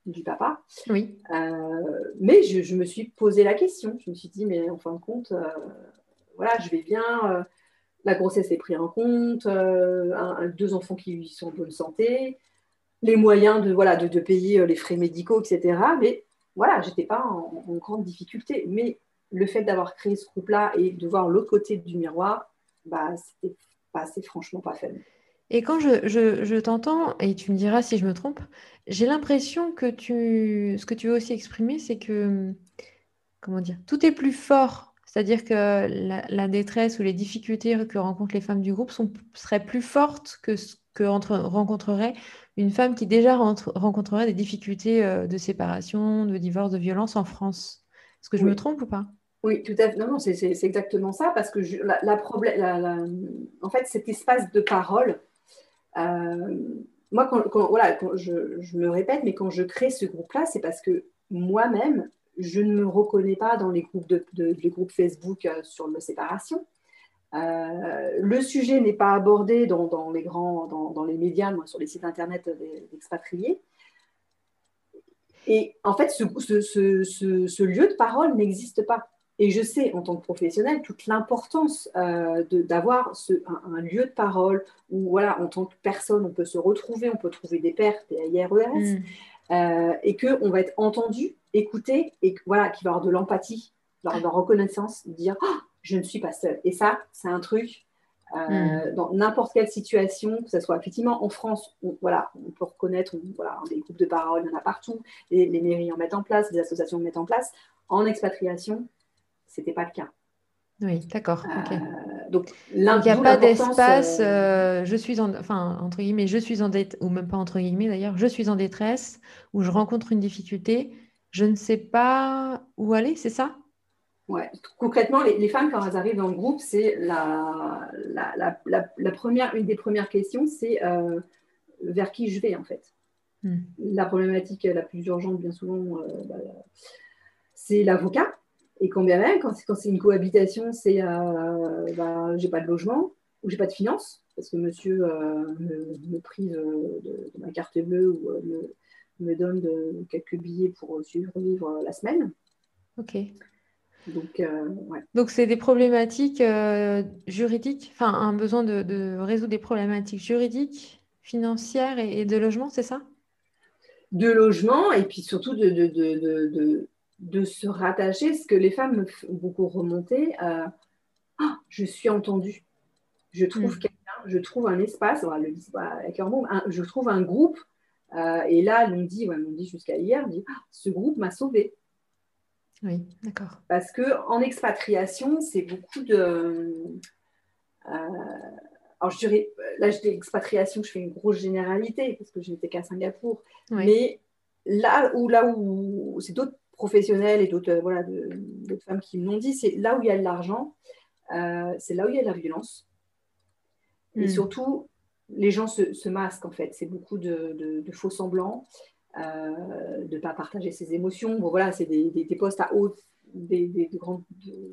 du papa. Oui. Euh, mais je, me suis posé la question. Je me suis dit, mais en fin de compte, voilà, je vais bien. la grossesse est prise en compte, deux enfants qui sont en bonne santé les moyens de, voilà, de, payer euh, les frais médicaux, etc. Mais voilà, j'étais pas en, grande difficulté. Mais le fait d'avoir créé ce groupe-là et de voir l'autre côté du miroir, bah, c'était franchement pas faible. Et quand je, je, t'entends, et tu me diras si je me trompe, j'ai l'impression que tu, ce que tu veux aussi exprimer, c'est que, comment dire, tout est plus fort. C'est-à-dire que la, détresse ou les difficultés que rencontrent les femmes du groupe sont, seraient plus fortes que ce que rencontrerait une femme qui déjà rencontrerait des difficultés euh, de séparation, de divorce, de violence en France. Est-ce que je me trompe ou pas? Oui, tout à fait. Non, non, c'est exactement ça, parce que la, problème, en fait, cet espace de parole, euh, moi, quand, voilà, je, me répète, mais quand je crée ce groupe-là, c'est parce que moi-même, je ne me reconnais pas dans les groupes, de, les groupes Facebook euh, sur la séparation. Euh, le sujet n'est pas abordé dans, les grands, dans, les médias, moi, sur les sites internet d'expatriés. Et en fait, ce, lieu de parole n'existe pas. Et je sais, en tant que professionnel, toute l'importance euh, d'avoir un, lieu de parole où, voilà, en tant que personne, on peut se retrouver, on peut trouver des pairs, des IRES, mm. euh, et qu'on va être entendu, écouté, et voilà, qu'il va y avoir de l'empathie, de la reconnaissance, dire ah, je ne suis pas seule. Et ça, c'est un truc euh, hmm. dans n'importe quelle situation, que ce soit effectivement en France, on, voilà, on peut reconnaître, voilà, des groupes de parole, il y en a partout, les, les, mairies en mettent en place, les associations en mettent en place. En expatriation, ce n'était pas le cas. Oui, d'accord. Euh, donc, il n'y a pas d'espace, euh, je suis en, enfin, entre guillemets, je suis en détresse, ou même pas entre guillemets d'ailleurs, je suis en détresse, ou je rencontre une difficulté, je ne sais pas où aller, c'est ça? Ouais. Concrètement, les, femmes, quand elles arrivent dans le groupe, c'est la, la, première, une des premières questions, c'est euh, vers qui je vais en fait. Hmm. La problématique la plus urgente, bien souvent, euh, bah, c'est l'avocat. Et combien même, quand, c'est une cohabitation, c'est euh, bah, j'ai pas de logement ou j'ai pas de finances, parce que monsieur me, prive de, ma carte bleue ou me, me, donne de, quelques billets pour survivre la semaine. Ok. Donc, euh, Donc c'est des problématiques euh, juridiques, enfin un besoin de, résoudre des problématiques juridiques, financières et, de logement, c'est ça? De logement et puis surtout de, de, de, se rattacher, ce que les femmes me font beaucoup remonter. Euh, ah, je suis entendue, je trouve hmm. quelqu'un, je trouve un espace, on va le dire avec leur mot, je trouve un groupe. et là, on dit, ouais, on dit jusqu'à hier, on dit, ah, ce groupe m'a sauvée. Oui, d'accord. Parce qu'en expatriation, c'est beaucoup de. Euh, alors, je dirais, là, je dis expatriation, je fais une grosse généralité parce que je n'étais qu'à Singapour. Mais là où, là où c'est d'autres professionnels et d'autres euh, voilà, femmes qui m'ont dit, c'est là où il y a de l'argent, euh, c'est là où il y a de la violence. Et hmm. surtout, les gens se, masquent en fait. C'est beaucoup de, de faux semblants. Euh, de ne pas partager ses émotions. Bon, voilà, c'est des, des, postes à haute, des, grandes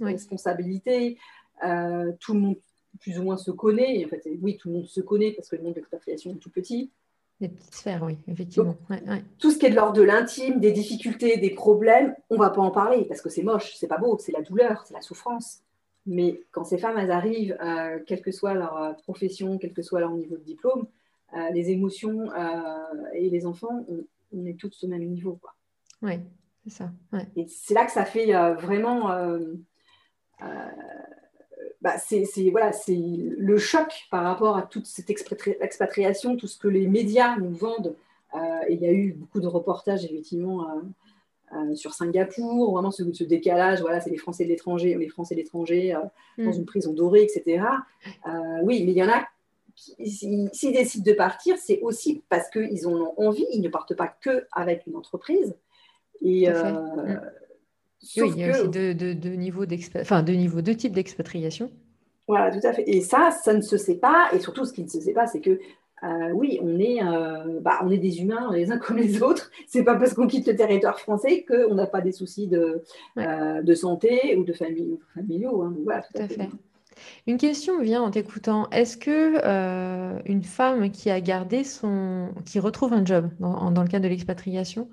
responsabilités. Euh, tout le monde, plus ou moins, se connaît. En fait, oui, tout le monde se connaît parce que le monde de l'expatriation est tout petit. Des petites sphères, oui, effectivement. Tout ce qui est de l'ordre de l'intime, des difficultés, des problèmes, on ne va pas en parler parce que c'est moche, c'est pas beau, c'est la douleur, c'est la souffrance. Mais quand ces femmes elles arrivent, euh, quelle que soit leur profession, quel que soit leur niveau de diplôme, les émotions et les enfants, ont on est tous au même niveau. Quoi. Oui, c'est ça. Et c'est là que ça fait euh, vraiment. Euh, euh, bah, c'est voilà, le choc par rapport à toute cette expatriation, tout ce que les médias nous vendent et il y a eu beaucoup de reportages, effectivement, sur Singapour, vraiment ce, ce décalage, voilà, c'est les Français de l'étranger, les Français de l'étranger dans mm. une prison dorée, etc. oui, mais il y en a s'ils décident de partir, c'est aussi parce qu'ils en ont envie. Ils ne partent pas que avec une entreprise. Et, euh, mm. oui, il y a aussi deux de, de, niveaux enfin, de, niveau, de types d'expatriation. Voilà, tout à fait. Et ça, ça ne se sait pas. Et surtout, ce qui ne se sait pas, c'est que euh, oui, on est, euh, bah, on est des humains les uns comme les autres. C'est pas parce qu'on quitte le territoire français qu'on n'a pas des soucis de, de santé ou de famille, familiaux. Hein. Voilà, tout, à fait. Une question vient en t'écoutant. Est-ce que euh, une femme qui a gardé son, qui retrouve un job dans, le cadre de l'expatriation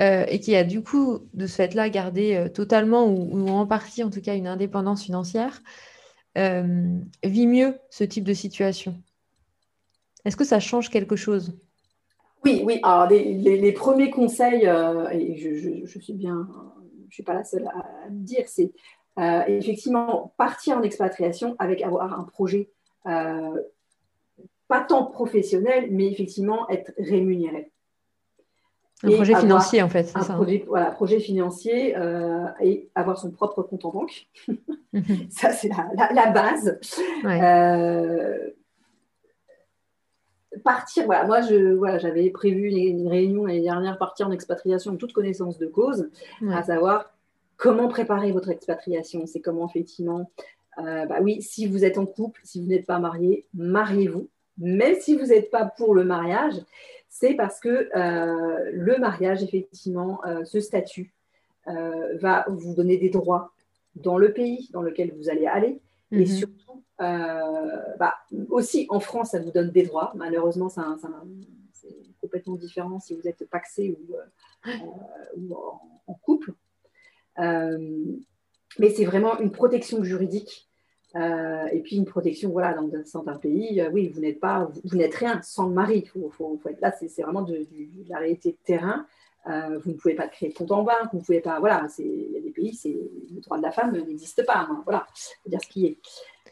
euh, et qui a du coup de ce fait-là gardé euh, totalement ou, en partie en tout cas une indépendance financière, vit mieux ce type de situation? Est-ce que ça change quelque chose? Oui, oui. Alors les, premiers conseils, et je, suis bien, je suis pas la seule à, à dire, c'est euh, effectivement, partir en expatriation avec avoir un projet, euh, pas tant professionnel, mais effectivement être rémunéré. Un projet financier, en fait, c'est ça. Hein. Projet, voilà, projet financier euh, et avoir son propre compte en banque. Mhm. <laughs> ça, c'est la, base. partir, voilà, moi, je, voilà, j'avais prévu une, réunion l'année dernière, partir en expatriation en toute connaissance de cause, à savoir Comment préparer votre expatriation C'est comment effectivement, euh, bah oui, si vous êtes en couple, si vous n'êtes pas marié, mariez-vous. Même si vous n'êtes pas pour le mariage, c'est parce que euh, le mariage, effectivement, euh, ce statut va vous donner des droits dans le pays dans lequel vous allez aller. Et mhm. surtout, bah, aussi en France, ça vous donne des droits. Malheureusement, c'est complètement différent si vous êtes paxé ou, en, couple. Euh, mais c'est vraiment une protection juridique euh, et puis une protection, voilà, dans certains pays, euh, oui, vous n'êtes pas, vous, n'êtes rien sans le mari. Faut, faut, être là, c'est vraiment de, la réalité de terrain. vous ne pouvez pas créer de compte en banque, vous ne pouvez pas, voilà, il y a des pays, c'est le droit de la femme n'existe pas. Hein, voilà, faut dire ce qui est.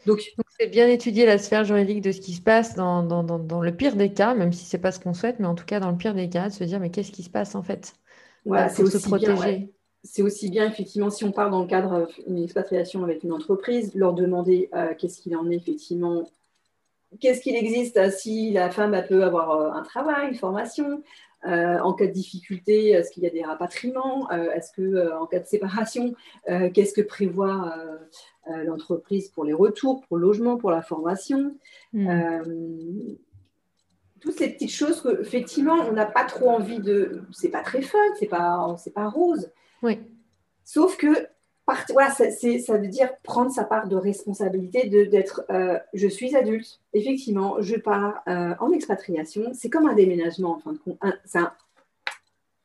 Donc, c'est bien étudier la sphère juridique de ce qui se passe dans, dans, dans, le pire des cas, même si c'est pas ce qu'on souhaite, mais en tout cas dans le pire des cas, de se dire mais qu'est-ce qui se passe en fait voilà, pour se protéger? C'est aussi bien, effectivement, si on part dans le cadre d'une expatriation avec une entreprise, leur demander euh, qu'est-ce qu'il en est, effectivement, qu'est-ce qu'il existe euh, si la femme peut avoir euh, un travail, une formation, en cas de difficulté, est-ce qu'il y a des rapatriements, est-ce que en cas de séparation, qu'est-ce que prévoit l'entreprise pour les retours, pour le logement, pour la formation. Hmm. toutes ces petites choses que effectivement on n'a pas trop envie de c'est pas très fun c'est pas c'est pas rose oui. Sauf que voilà, ça, ça, veut dire prendre sa part de responsabilité, d'être euh, je suis adulte, effectivement, je pars euh, en expatriation. C'est comme un déménagement, en fin de compte. Un,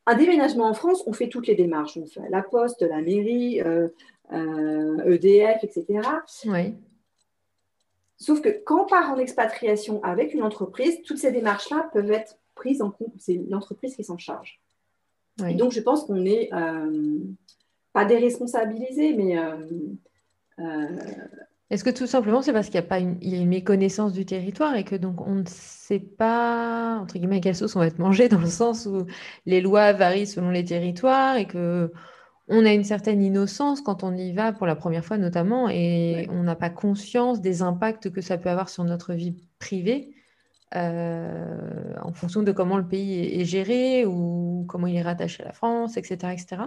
un, déménagement en France, on fait toutes les démarches. On fait la poste, la mairie, EDF, euh, etc. Oui. Sauf que quand on part en expatriation avec une entreprise, toutes ces démarches-là peuvent être prises en compte. C'est l'entreprise qui s'en charge donc, je pense qu'on n'est euh, pas déresponsabilisé, mais. Euh, euh, Est-ce que tout simplement c'est parce qu'il y a pas une, il y a une méconnaissance du territoire et que donc on ne sait pas entre guillemets à quelle sauce on va être mangé dans le sens où les lois varient selon les territoires et que on a une certaine innocence quand on y va pour la première fois notamment et on n'a pas conscience des impacts que ça peut avoir sur notre vie privée euh, en fonction de comment le pays est, géré ou comment il est rattaché à la France, etc. etc.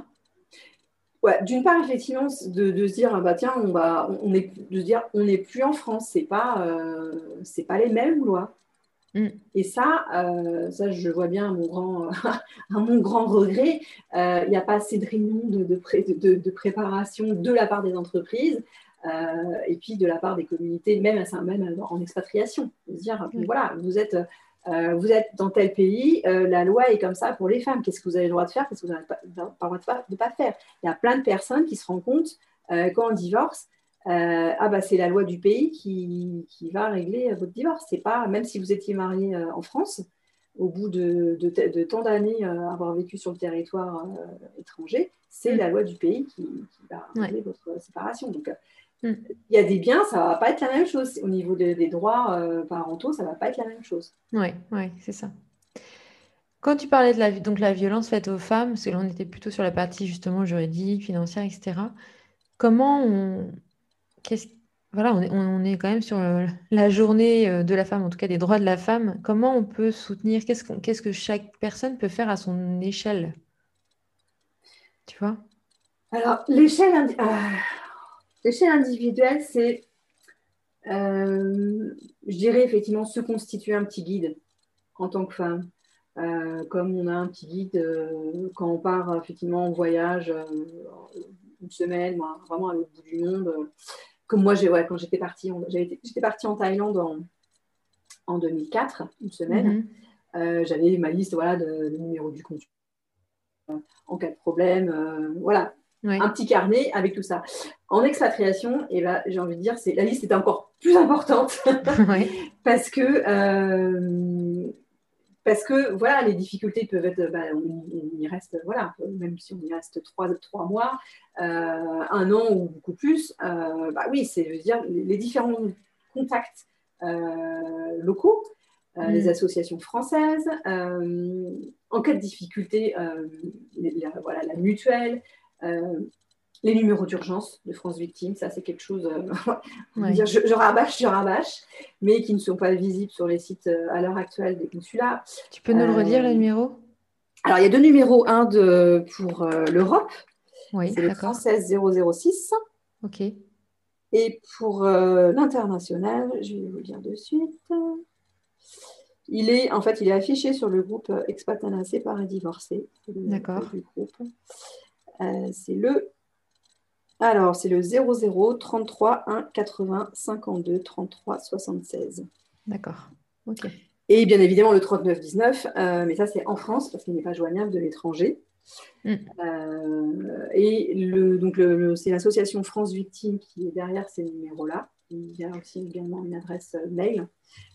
Ouais, d'une part, effectivement, de, de, se dire, ah bah tiens, on va, on est, de se dire, on n'est plus en France, c'est pas, euh, c'est pas les mêmes lois. Mm. Et ça, euh, ça, je vois bien à mon grand, <laughs> à mon grand regret, il n'y a pas assez de réunions de, de, de, préparation de la part des entreprises. Euh, et puis de la part des communautés, même, même en expatriation. dire, voilà, vous êtes, euh, vous êtes dans tel pays, euh, la loi est comme ça pour les femmes. Qu'est-ce que vous avez le droit de faire? Qu'est-ce que vous n'avez pas, le droit de pas faire? Il y a plein de personnes qui se rendent compte quand on divorce, ah bah c'est la loi du pays qui, qui va régler votre divorce. C'est pas, même si vous étiez marié en France, au bout de, de, tant d'années avoir vécu sur le territoire étranger, c'est mm. la loi du pays qui, va régler votre séparation. Donc, Mm. Il y a des biens, ça ne va pas être la même chose. Au niveau des droits euh, parentaux, ça ne va pas être la même chose. Oui, ouais, c'est ça. Quand tu parlais de la, donc la violence faite aux femmes, parce que là on était plutôt sur la partie justement juridique, financière, etc. Comment on, voilà, on est, on est, quand même sur euh, la journée euh, de la femme, en tout cas des droits de la femme. Comment on peut soutenir Qu'est-ce qu'est-ce que chaque personne peut faire à son échelle? Tu vois? Alors l'échelle euh, individuelle, c'est, je dirais effectivement se constituer un petit guide en tant que femme. Euh, comme on a un petit guide euh, quand on part effectivement en voyage euh, une semaine, vraiment à l'autre bout du monde. comme moi, ouais, quand j'étais partie, j'étais partie en Thaïlande en, en 2004, une semaine. Mhm. J'avais ma liste voilà, de, numéros du compte en cas de problème. voilà, un petit carnet avec tout ça. En expatriation, et ben, j'ai envie de dire, c'est la liste est encore plus importante <laughs> <laughs> parce que parce que voilà, les difficultés peuvent être, bah, on, y reste, voilà, même si on y reste trois, trois mois, euh, un an ou beaucoup plus, euh, bah oui, c'est, je dire, les, différents contacts euh, locaux, les mm. associations françaises, en cas de difficulté, voilà, la mutuelle, les numéros d'urgence de France Victime, ça c'est quelque chose, euh, <laughs> dire, je, rabâche, je rabâche, mais qui ne sont pas visibles sur les sites euh, à l'heure actuelle des consulats. Tu peux nous le redire, le euh, numéro Alors il y a deux numéros, un de, pour l'Europe, oui, c'est le français 006. Ok. Et pour l'international, je vais vous le dire de suite. Il est, en fait, il est affiché sur le groupe Expat Séparé Divorcé. D'accord. C'est le alors, c'est le 00 33 1 80 52 33 76. D'accord. OK. Et bien évidemment le 39 19, euh, mais ça c'est en France parce qu'il n'est pas joignable de l'étranger. Mm. Euh, et le, donc le, c'est l'association France Victime qui est derrière ces numéros-là. Il y a aussi également une adresse euh, mail.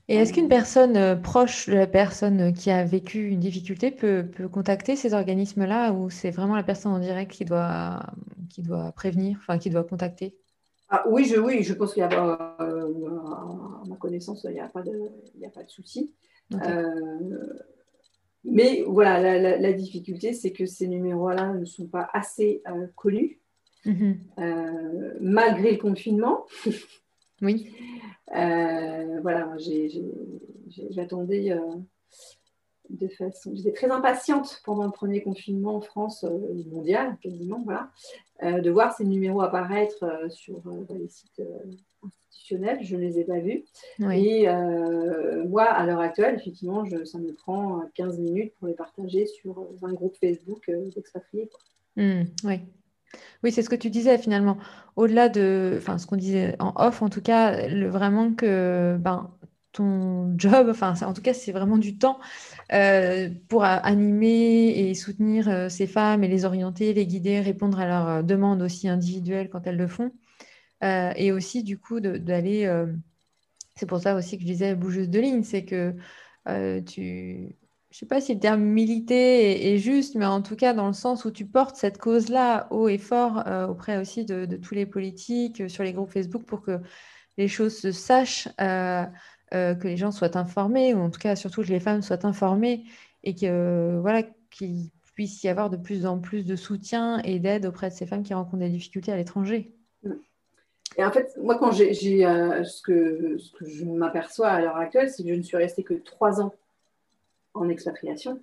Et est-ce qu'une personne proche de la personne qui a vécu une difficulté peut, peut contacter ces organismes-là ou c'est vraiment la personne en direct qui doit, qui doit prévenir, enfin qui doit contacter? Ah, oui, je, oui, je pense qu'il y a, euh, à ma connaissance, il n'y a pas de, il a pas de souci. Euh, mais voilà, la, difficulté, c'est que ces numéros-là ne sont pas assez euh, connus, mhm. malgré le confinement. <laughs> oui. voilà, j'attendais de façon. J'étais très impatiente pendant le premier confinement en France, euh, mondial quasiment, voilà, euh, de voir ces numéros apparaître euh, sur les sites institutionnels. Je ne les ai pas vus. Et moi, à l'heure actuelle, effectivement, je, ça me prend 15 minutes pour les partager sur un groupe Facebook d'expatriés. Mmh, oui. Oui, c'est ce que tu disais finalement. Au-delà de, ce qu'on disait en off, en tout cas, vraiment que ben, ton job, en tout cas, c'est vraiment du temps euh, pour animer et soutenir euh, ces femmes et les orienter, les guider, répondre à leurs euh, demandes aussi individuelles quand elles le font. et aussi, du coup, d'aller. c'est pour ça aussi que je disais bougeuse de ligne, c'est que tu. Je ne sais pas si le terme militer est, juste, mais en tout cas, dans le sens où tu portes cette cause-là haut et fort auprès aussi de, tous les politiques, sur les groupes Facebook, pour que les choses se sachent. Euh, que les gens soient informés, ou en tout cas surtout que les femmes soient informées, et que voilà qu'il puisse y avoir de plus en plus de soutien et d'aide auprès de ces femmes qui rencontrent des difficultés à l'étranger. Et en fait, moi, quand j'ai euh, ce que je m'aperçois à l'heure actuelle, c'est que je ne suis restée que trois ans en expatriation.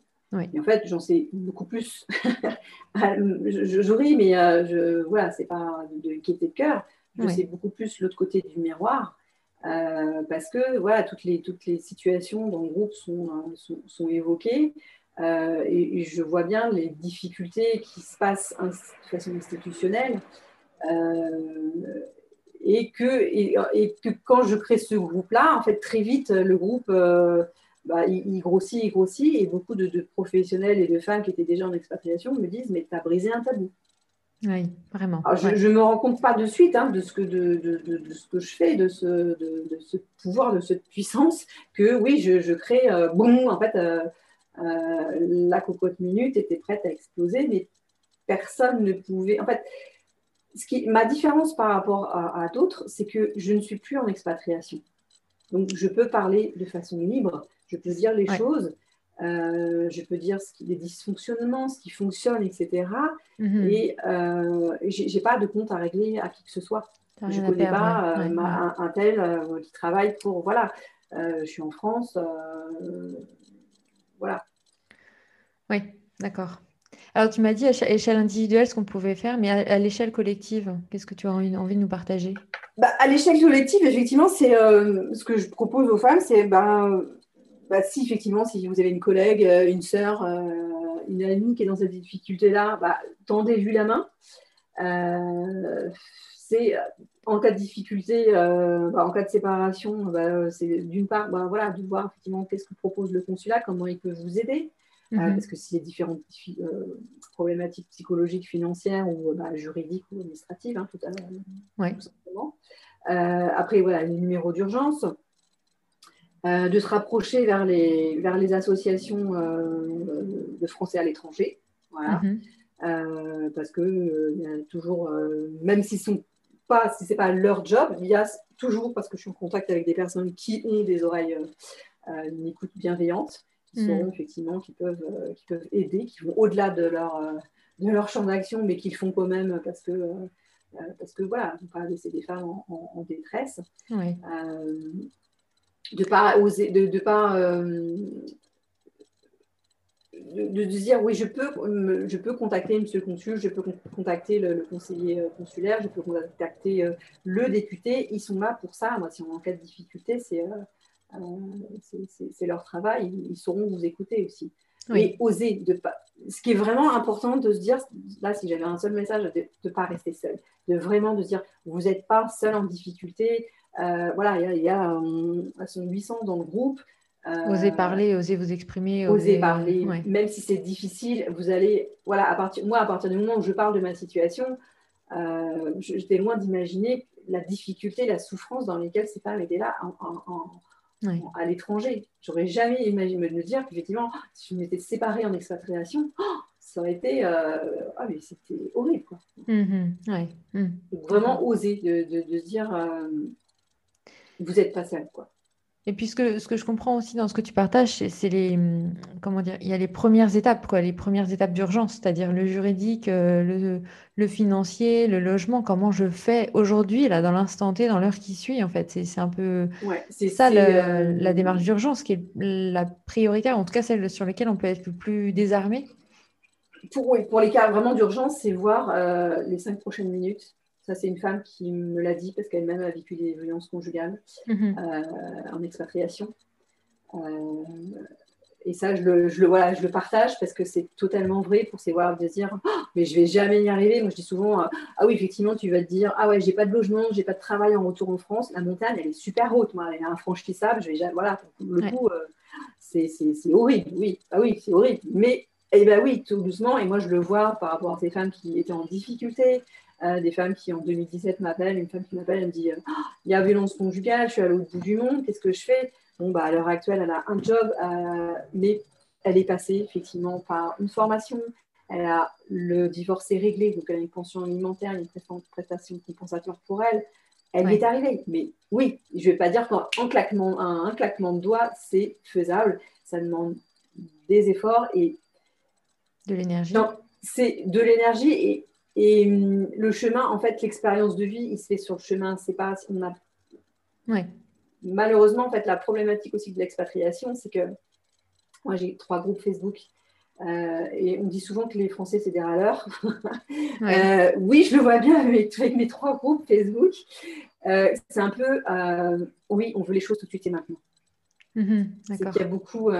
Et en fait, j'en sais beaucoup plus. <laughs> je, ris, mais euh, je, voilà, c'est pas de quitter de cœur. Je sais beaucoup plus l'autre côté du miroir. Euh, parce que voilà, toutes les, toutes les situations dans le groupe sont, euh, sont, évoquées. Euh, et, je vois bien les difficultés qui se passent de façon institutionnelle. et, que, et, que quand je crée ce groupe-là, en fait, très vite, le groupe, bah, il, grossit, il grossit. Et beaucoup de, de, professionnels et de femmes qui étaient déjà en expatriation me disent, mais tu as brisé un tabou. Oui, vraiment. je ne me rends compte pas de suite hein, de, ce que, de, de, de, ce que je fais, de ce, de, ce pouvoir, de cette puissance, que oui, je, je crée, euh, bon, en fait, euh, euh, la cocotte minute était prête à exploser, mais personne ne pouvait. En fait, ce qui, ma différence par rapport à, d'autres, c'est que je ne suis plus en expatriation. Donc, je peux parler de façon libre, je peux dire les choses. je peux dire ce qui, les dysfonctionnements, ce qui fonctionne, etc. Et je n'ai pas de compte à régler à qui que ce soit. Je ne connais pas un, tel qui travaille pour. Voilà, je suis en France. voilà. Oui, d'accord. Alors, tu m'as dit à l'échelle individuelle ce qu'on pouvait faire, mais à, l'échelle collective, qu'est-ce que tu as envie, de nous partager? Bah, À l'échelle collective, effectivement, c'est euh, ce que je propose aux femmes, c'est bah, bah, si effectivement, si vous avez une collègue, euh, une sœur, euh, une amie qui est dans cette difficulté-là, bah, tendez-lui la main. c'est en cas de difficulté, en cas de séparation, c'est d'une part voilà, de voir effectivement qu'est-ce que propose le consulat, comment il peut vous aider. Mhm. parce que s'il y a différentes euh, problématiques psychologiques, financières ou bah, juridiques ou administratives, hein, tout, à ouais. Euh, après, voilà, les numéros d'urgence. de se rapprocher vers les, vers les associations de Français à l'étranger. Voilà. Mhm. parce que il y a toujours, même si ce pas, si c'est pas leur job, il y a toujours, parce que je suis en contact avec des personnes qui ont des oreilles, une écoute bienveillante, qui mm. effectivement, qui peuvent, euh, qui peuvent aider, qui vont au-delà de leur, euh, de leur champ d'action, mais qui le font quand même parce que, euh, parce que voilà, on ne pas laisser des femmes en, détresse. de pas oser, de, de pas de, dire oui, je peux, je peux contacter monsieur le consul, je peux contacter le, conseiller consulaire, je peux contacter le député. Ils sont là pour ça. Moi, si on est en cas de difficulté, c'est euh, c'est leur travail, ils sauront vous écouter aussi. Et oser de pas. Ce qui est vraiment important de se dire, là, si j'avais un seul message, de ne pas rester seul, de vraiment de se dire, vous n'êtes pas seul en difficulté. Euh, voilà, il y a, y 800 dans le groupe. Euh, osez parler, osez vous exprimer. Osez, parler, même si c'est difficile, vous allez, voilà, à partir, moi, à partir du moment où je parle de ma situation, j'étais loin d'imaginer la difficulté, la souffrance dans lesquelles ces femmes étaient là en, à l'étranger. J'aurais jamais imaginé me dire qu'effectivement, si je m'étais séparée en expatriation, oh, ça aurait été. Euh, ah, mais c'était horrible. Quoi. Mm-hmm. Mm. Vraiment oser de, de, de dire euh, vous n'êtes pas seul. Quoi. Et puis ce que, ce que, je comprends aussi dans ce que tu partages, c'est les comment dire, il y a les premières étapes, quoi, les premières étapes d'urgence, c'est-à-dire le juridique, euh, le, le, financier, le logement. Comment je fais aujourd'hui, là, dans l'instant T, dans l'heure qui suit, en fait, c'est un peu c'est ça euh, la démarche d'urgence qui est la prioritaire, en tout cas celle sur laquelle on peut être le plus désarmé. Pour, pour les cas vraiment d'urgence, c'est voir euh, les cinq prochaines minutes ça, c'est une femme qui me l'a dit parce qu'elle-même a vécu des violences conjugales mhm. euh, en expatriation. Euh, et ça, je le, je, le, voilà, je le partage parce que c'est totalement vrai pour ces voir de dire oh, mais je vais jamais y arriver. Moi, je dis souvent euh, ah oui, effectivement, tu vas te dire ah ouais, j'ai pas de logement, j'ai pas de travail en retour en France. La montagne, elle est super haute, moi, elle est infranchissable. Je vais voilà, le coup, c'est horrible. Oui, ah oui, c'est horrible. Mais eh ben oui, tout doucement. Et moi, je le vois par rapport à ces femmes qui étaient en difficulté, euh, des femmes qui en 2017 m'appellent, une femme qui m'appelle, elle me dit euh, il y a violence conjugale, je suis à l'autre bout du monde, qu'est-ce que je fais? Bon, bah, à l'heure actuelle, elle a un job, euh, mais elle est passée effectivement par une formation, elle a le divorce est réglé, donc elle a une pension alimentaire, une prestation compensatoire pour elle. Elle y est arrivée. Mais oui, je ne vais pas dire qu'un claquement, un, claquement de doigts, c'est faisable. Ça demande des efforts et. De l'énergie. Non, c'est de l'énergie et et hum, le chemin, en fait, l'expérience de vie, il se fait sur le chemin. C'est pas on a. Ouais. Malheureusement, en fait, la problématique aussi de l'expatriation, c'est que moi, j'ai trois groupes Facebook. Euh, et on dit souvent que les Français, c'est des râleurs. <laughs> Euh, oui, je le vois bien avec, mes trois groupes Facebook. Euh, c'est un peu, oui, on veut les choses tout de suite et maintenant. Mm-hmm, c'est qu'il y a beaucoup,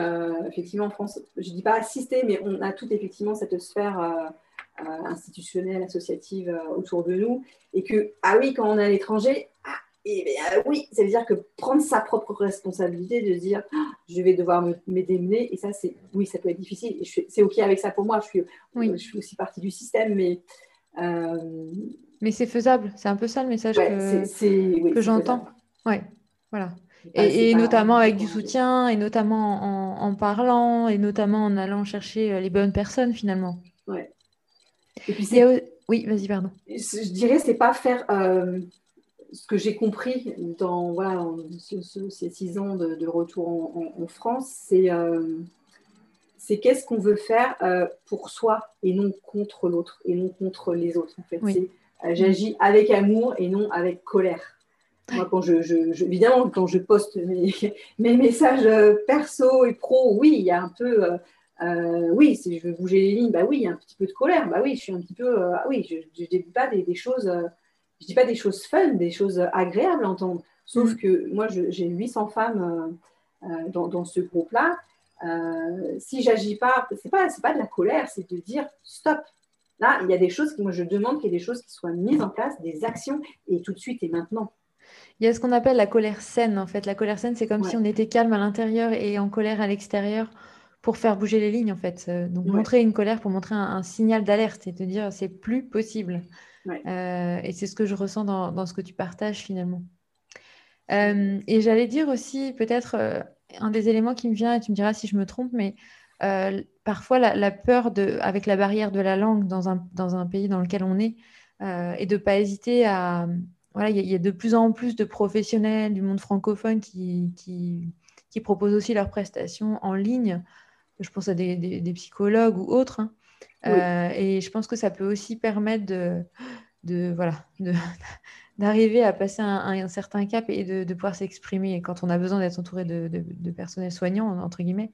effectivement, en France, je ne dis pas assister, mais on a tout effectivement cette sphère euh, institutionnelle, associative euh, autour de nous. Et que, ah oui, quand on est à l'étranger, ah, et eh euh, oui, ça veut dire que prendre sa propre responsabilité, de dire ah, je vais devoir me, démener, et ça, c'est oui, ça peut être difficile. Et c'est OK avec ça pour moi, je suis, je suis aussi partie du système, mais. Mais c'est faisable, c'est un peu ça le message que, que j'entends. Ouais, voilà. Et, notamment avec du soutien, et notamment en, en, parlant, et notamment en allant chercher les bonnes personnes finalement. Ouais. Et puis Oui, vas-y, pardon. Je dirais, c'est pas faire euh, ce que j'ai compris dans voilà, ces six ans de, retour en, France, c'est euh, c'est qu'est-ce qu'on veut faire euh, pour soi et non contre l'autre et non contre les autres. En fait, euh, j'agis avec amour et non avec colère. Moi, quand je, évidemment, quand je poste <laughs> mes, messages euh, perso et pro, oui, il y a un peu, oui, si je veux bouger les lignes, bah oui, il y a un petit peu de colère, bah oui, je suis un petit peu, ah oui, je ne dis pas des, choses, je dis pas des choses fun, des choses agréables à entendre. Sauf mm. que moi, j'ai 800 femmes dans, dans, ce groupe-là. Euh, si j'agis pas, c'est pas c'est pas de la colère, c'est de dire stop. Là, il y a des choses que moi je demande qu'il y ait des choses qui soient mises en place, des actions et tout de suite et maintenant. Il y a ce qu'on appelle la colère saine en fait. La colère saine, c'est comme si on était calme à l'intérieur et en colère à l'extérieur pour faire bouger les lignes en fait. Euh, donc montrer une colère pour montrer un, signal d'alerte et te dire c'est plus possible. Euh, et c'est ce que je ressens dans, dans, ce que tu partages finalement. et j'allais dire aussi peut-être un des éléments qui me vient, et tu me diras si je me trompe, mais euh, parfois la, peur de, avec la barrière de la langue dans un, dans un pays dans lequel on est, euh, et de ne pas hésiter à... Voilà, il y, a de plus en plus de professionnels du monde francophone qui, qui, proposent aussi leurs prestations en ligne. Je pense à des, des, psychologues ou autres. Hein. Euh, et je pense que ça peut aussi permettre de, de voilà, de, <laughs> d'arriver à passer un, certain cap et de, pouvoir s'exprimer quand on a besoin d'être entouré de, de, personnel soignant, entre guillemets.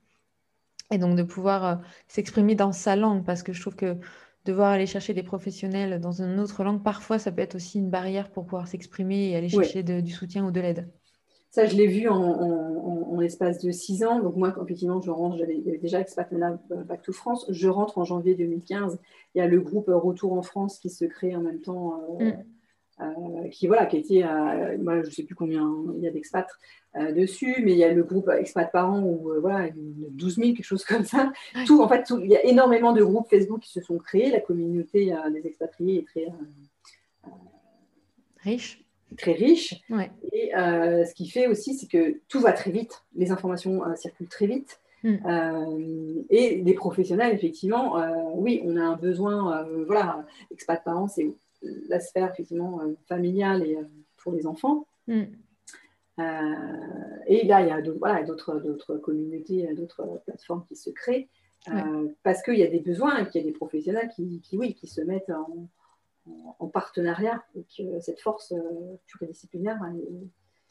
Et donc de pouvoir euh, s'exprimer dans sa langue, parce que je trouve que devoir aller chercher des professionnels dans une autre langue, parfois, ça peut être aussi une barrière pour pouvoir s'exprimer et aller chercher du soutien ou de l'aide. Ça, je l'ai vu en, en, l'espace de six ans. Donc moi, effectivement, je rentre, j'avais déjà Expat Back to France. Je rentre en janvier 2015. Il y a le groupe Retour en France qui se crée en même temps. Euh, mm. Euh, qui voilà, qui était, moi, je ne sais plus combien il y a d'expats euh, dessus, mais il y a le groupe Expat Parents où euh, voilà, 12 000, quelque chose comme ça. Tout, en fait, il y a énormément de groupes Facebook qui se sont créés. La communauté des expatriés est très riche. Très riche. Et ce qui fait aussi, c'est que tout va très vite. Les informations circulent très vite. Hmm. et les professionnels, effectivement, oui, on a un besoin, voilà, expat parents, c'est la sphère effectivement euh, familiale et euh, pour les enfants. Mm. Euh, et là, il y a d'autres communautés, d'autres plateformes qui se créent parce qu'il y a des besoins qu'il y a des professionnels qui, oui, qui se mettent en, partenariat et que cette force pluridisciplinaire.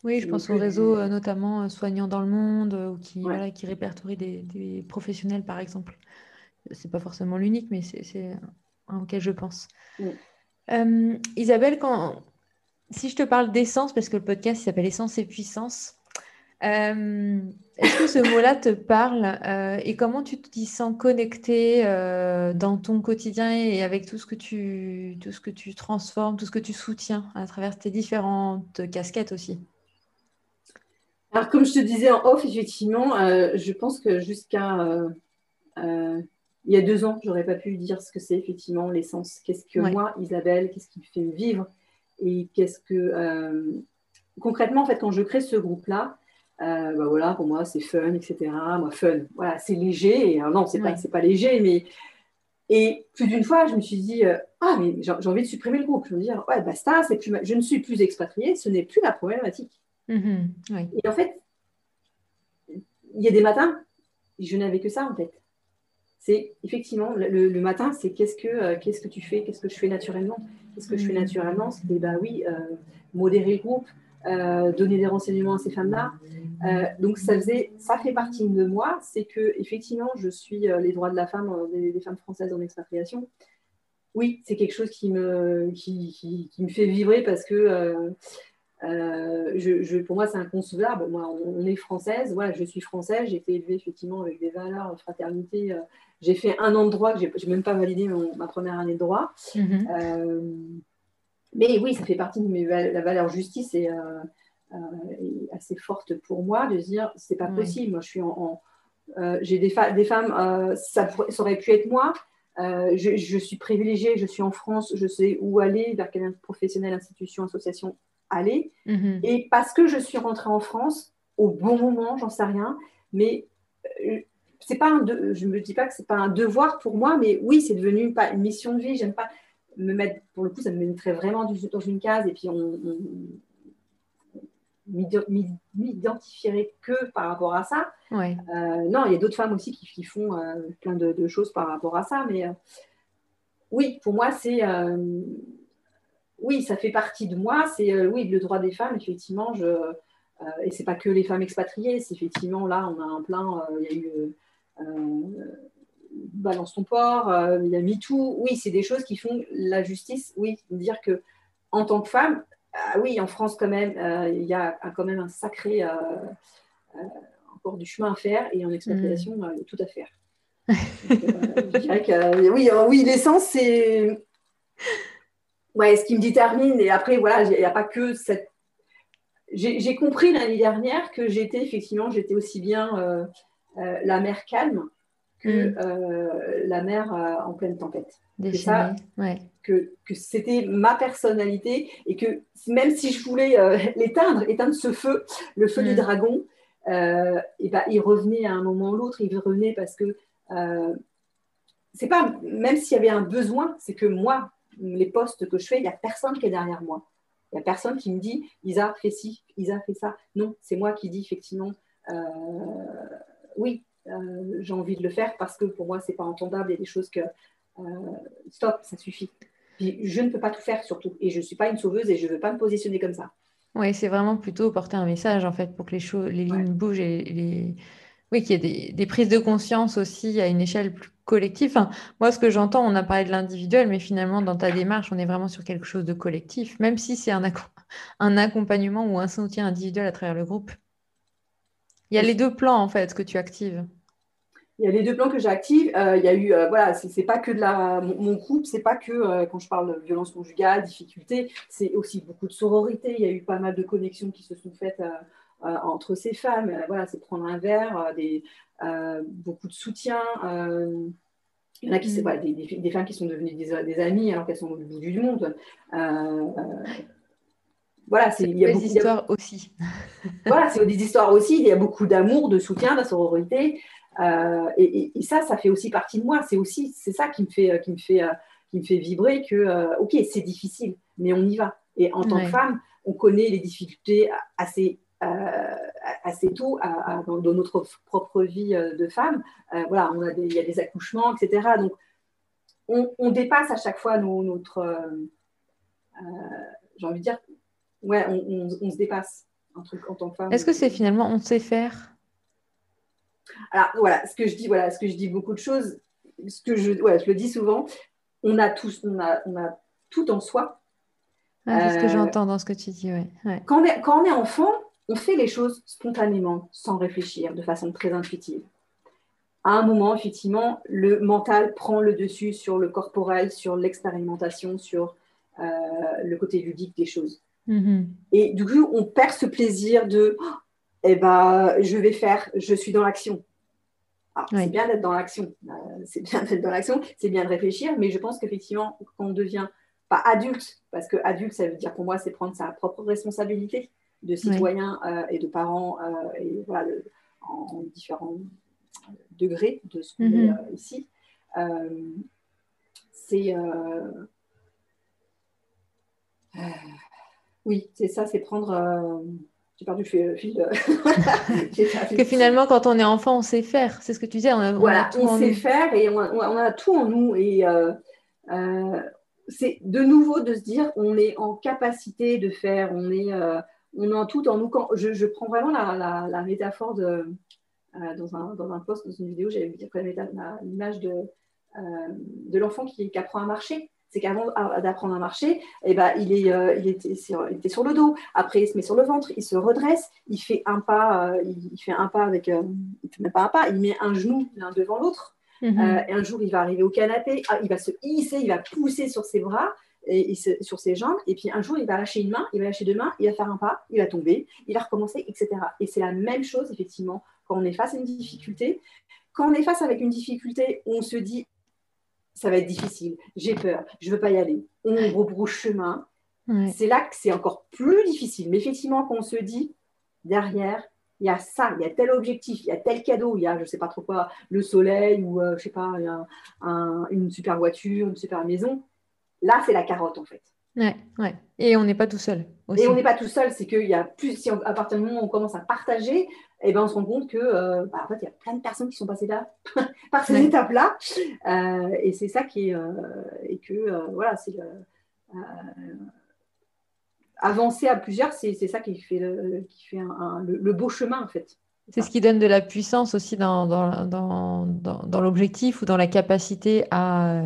oui, je pense au réseau notamment soignants dans le monde ou qui, qui répertorie des, professionnels, par exemple. C'est pas forcément l'unique, mais c'est un auquel je pense. Euh, Isabelle, quand... si je te parle d'essence, parce que le podcast s'appelle Essence et Puissance, euh, est-ce que ce mot-là te parle euh, et comment tu t'y sens connecté dans ton quotidien et avec tout ce, que tu, tout ce que tu transformes, tout ce que tu soutiens à travers tes différentes casquettes aussi? Alors, comme je te disais en off, effectivement, je pense que jusqu'à il y a deux ans, j'aurais pas pu dire ce que c'est effectivement l'essence. Qu'est-ce que moi, Isabelle, qu'est-ce qui me fait vivre et qu'est-ce que euh, concrètement, en fait, quand je crée ce groupe-là, euh, bah voilà, pour moi, c'est fun, etc. Moi, fun, voilà, c'est léger. Et, non, c'est pas, c'est pas léger, mais et plus d'une fois, je me suis dit, euh, ah, mais j'ai envie de supprimer le groupe. Je me dire, ouais, basta, c'est plus, je ne suis plus expatriée, ce n'est plus la problématique. Mm-hmm. Et en fait, il y a des matins, je n'avais que ça en tête c'est effectivement le, matin, c'est qu'est-ce que, euh, qu'est-ce que tu fais, qu'est-ce que je fais naturellement. Qu'est-ce que je fais mm. naturellement? C'est bah oui, modérer le groupe, euh, donner des renseignements à ces femmes-là. donc ça faisait, ça fait partie de moi, c'est que effectivement, je suis les droits de la femme, des, femmes françaises en expatriation. Oui, c'est quelque chose qui me, qui, qui me fait vibrer parce que euh, je, pour moi, c'est inconcevable. Moi, on, est française. Voilà, je suis française. J'ai été élevée effectivement avec des valeurs, fraternité. Euh, j'ai fait un an de droit que j'ai même pas validé ma première année de droit. Mhm. Euh, mais oui, ça fait partie de mes, la valeur justice et assez forte pour moi de dire c'est pas possible. Moi, je suis en, j'ai des, des, femmes, ça, ça, aurait pu être moi. Je, je, suis privilégiée, je suis en France, je sais où aller, vers quelle professionnel, institution, association aller. Mhm. Et parce que je suis rentrée en France au bon moment, j'en sais rien, mais euh, c'est pas un de, je me dis pas que c'est pas un devoir pour moi, mais oui, c'est devenu pas une mission de vie. J'aime pas me mettre, pour le coup, ça me mettrait vraiment dans une case et puis on, m'identifierai que par rapport à ça. Ouais. non, il y a d'autres femmes aussi qui, font plein de, choses par rapport à ça, mais oui, pour moi, c'est oui, ça fait partie de moi. C'est oui le droit des femmes, effectivement. Je et c'est pas que les femmes expatriées. C'est effectivement là, on a un plein. Il y a eu balance ton port, il y a MeToo. Oui, c'est des choses qui font la justice. Oui, dire que en tant que femme, ah oui, en France quand même, euh, il y a quand même un sacré euh, euh, encore du chemin à faire et en expatriation, mm. tout à faire. je dirais que oui, oui l'essence, c'est ouais, ce qui me détermine. Et après, voilà, il n'y a pas que cette. J'ai compris l'année dernière que j'étais effectivement, j'étais aussi bien la mer calme que mm. la mer en pleine tempête que, que, c'était ma personnalité et que même si je voulais euh, <laughs> l'éteindre, éteindre ce feu, le feu du mm. dragon, euh, et ben, il revenait à un moment ou l'autre, il revenait parce que euh, c'est pas, même s'il y avait un besoin, c'est que moi, les postes que je fais, il n'y a personne qui est derrière moi. Il n'y a personne qui me dit Isa, fais ci, Isa, fais ça. Non, c'est moi qui dis effectivement oui, j'ai envie de le faire parce que pour moi, c'est pas entendable. Il y a des choses que euh, stop, ça suffit. je ne peux pas tout faire surtout. Et je ne suis pas une sauveuse et je ne veux pas me positionner comme ça. Oui, c'est vraiment plutôt porter un message en fait pour que les, choses, les lignes bougent et les... oui, qu'il y ait des, prises de conscience aussi à une échelle plus collective. moi, ce que j'entends, on a parlé de l'individuel, mais finalement, dans ta démarche, on est vraiment sur quelque chose de collectif, même si c'est un, un accompagnement ou un soutien individuel à travers le groupe. Il y a les deux plans en fait que tu actives il y a les deux plans que j'active. Euh, il y a eu, euh, voilà, c'est pas que de la, mon, couple, c'est pas que euh, quand je parle de violence conjugale, difficulté, c'est aussi beaucoup de sororité. Il y a eu pas mal de connexions qui se sont faites entre ces femmes. voilà, c'est prendre un verre, des, beaucoup de soutien. il y en a qui, mm. voilà, des, des, femmes qui sont devenues des, des amies alors qu'elles sont au bout du monde. Voilà, c'est il y a des histoires aussi. <laughs> <laughs> voilà, c'est des histoires aussi. Il y a beaucoup d'amour, de soutien, de sororité. Euh, et, ça, ça fait aussi partie de moi. C'est aussi, c'est ça qui me fait, euh, qui me fait, euh, qui me fait vibrer que, ok, c'est difficile, mais on y va. Et en tant que femme, on connaît les difficultés assez, assez tôt dans, notre propre vie de femme. voilà, on a il y a des accouchements, etc. Donc, on, dépasse à chaque fois notre, j'ai envie de dire, ouais, on, on, se dépasse un truc en tant que femme. Est-ce que c'est finalement on sait faire? Alors voilà, ce que je dis, voilà, ce que je dis beaucoup de choses, ce que je, ouais, je le dis souvent, on a tous, on a, on a tout en soi. c'est ce que euh, j'entends dans ce que tu dis, ouais. Quand, on est, quand on est enfant, on fait les choses spontanément, sans réfléchir, de façon très intuitive. À un moment, effectivement, le mental prend le dessus sur le corporel, sur l'expérimentation, sur euh, le côté ludique des choses. Mm-hmm. Et du coup, on perd ce plaisir de eh ben, je vais faire, je suis dans l'action. C'est bien d'être dans l'action, euh, c'est bien d'être dans l'action, c'est bien de réfléchir, mais je pense qu'effectivement, quand on devient pas adulte, parce que adulte, ça veut dire pour moi, c'est prendre sa propre responsabilité de citoyen euh, et de parent, euh, et voilà, en différents degrés de ce qu'on est mm-hmm. ici. c'est oui, c'est ça, c'est prendre j'ai perdu le fil. <laughs> que finalement, quand on est enfant, on sait faire. C'est ce que tu disais. On, a, voilà, on, sait faire et on a, tout en nous. Et euh, euh, c'est de nouveau de se dire on est en capacité de faire, on est, euh, on a tout en nous. Quand, je, prends vraiment la, la, métaphore de, dans, un, dans un post, dans une vidéo, j'avais l'image de, de l'enfant qui, qui apprend à marcher c'est qu'avant d'apprendre à marcher, eh ben, il, est, euh, il, était sur, était sur, le dos. Après, il se met sur le ventre, il se redresse, il fait un pas, euh, il fait un pas avec, euh, il fait même pas un pas, il met un genou l'un devant l'autre. Mhm. et un jour, il va arriver au canapé, ah, il va se hisser, il va pousser sur ses bras et, sur ses jambes. Et puis un jour, il va lâcher une main, il va lâcher deux mains, il va faire un pas, il va tomber, il va recommencer, etc. Et c'est la même chose, effectivement, quand on est face à une difficulté. Quand on est face avec une difficulté, on se dit ça va être difficile, j'ai peur, je ne veux pas y aller. On rebrouche chemin. C'est là que c'est encore plus difficile. Mais effectivement, quand on se dit, derrière, il y a ça, il y a tel objectif, il y a tel cadeau, il y a, je ne sais pas trop quoi, le soleil ou, je euh, je sais pas, une super voiture, une super maison. Là, c'est la carotte, en fait. Ouais, ouais. Et on n'est pas tout seul. Et on n'est pas tout seul, c'est qu'il y a plus, si à partir du moment où on commence à partager, eh ben, on se rend compte que euh, bah, en fait, il y a plein de personnes qui sont passées là, <laughs> par ces étapes-là. Euh, et c'est ça qui est. Euh, et que, voilà, c'est avancer à plusieurs, c'est ça qui fait, le, qui fait le, beau chemin, en fait. C'est ce qui donne de la puissance aussi dans, dans, dans, dans l'objectif ou dans la capacité à,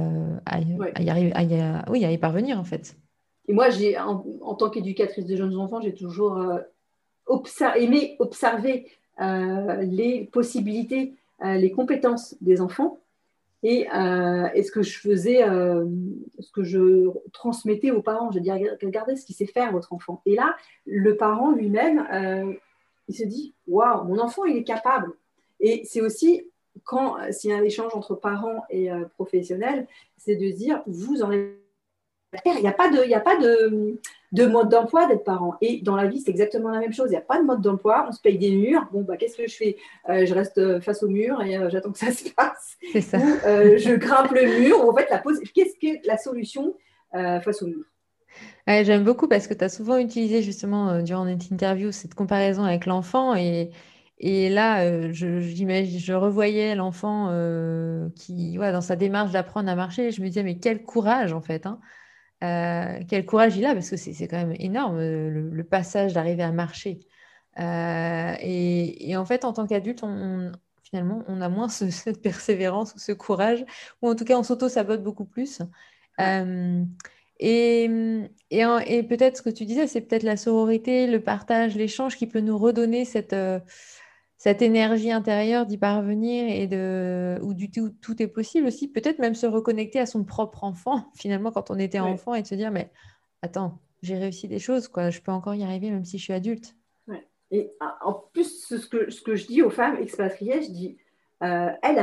à, y arriver, à oui, à y parvenir, en fait. Et moi, j'ai, en, tant qu'éducatrice de jeunes enfants, j'ai toujours euh, aimé observer euh, les possibilités, euh, les compétences des enfants et, ce que je faisais, ce que je transmettais aux parents. Je dis, regardez ce qu'il sait faire, votre enfant. Et là, le parent lui-même, il se dit, waouh, mon enfant, il est capable. Et c'est aussi quand, s'il y a un échange entre parents et professionnels, c'est de dire, vous en êtes il n'y a pas de, il a pas de, de mode d'emploi d'être parent. Et dans la vie, c'est exactement la même chose. Il n'y a pas de mode d'emploi. On se paye des murs. Bon, bah, qu'est-ce que je fais? Euh, Je reste face au mur et euh, j'attends que ça se passe. C'est ça. Ou, euh, je grimpe le mur. en fait, la pose... qu'est-ce que la solution face au mur? J'aime beaucoup parce que tu as souvent utilisé justement durant notre interview cette comparaison avec l'enfant et, et là, je, je revoyais l'enfant qui, ouais, dans sa démarche d'apprendre à marcher, je me disais, mais quel courage en fait. Hein. Euh, quel courage il a, parce que c'est quand même énorme le, passage d'arriver à marcher. Euh, et, en fait, en tant qu'adulte, on, finalement, on a moins <laughs> cette persévérance ou ce courage, ou en tout cas, on s'auto-sabote beaucoup plus. Euh, et, et, peut-être ce que tu disais, c'est peut-être la sororité, le partage, l'échange qui peut nous redonner cette cette énergie intérieure d'y parvenir et de où du tout tout est possible aussi peut-être même se reconnecter à son propre enfant <laughs> finalement quand on était enfant et de se dire mais attends j'ai réussi des choses quoi. Je peux encore y arriver même si je suis adulte. Et ah, en plus ce que, ce que je dis aux femmes expatriées je dis euh, elles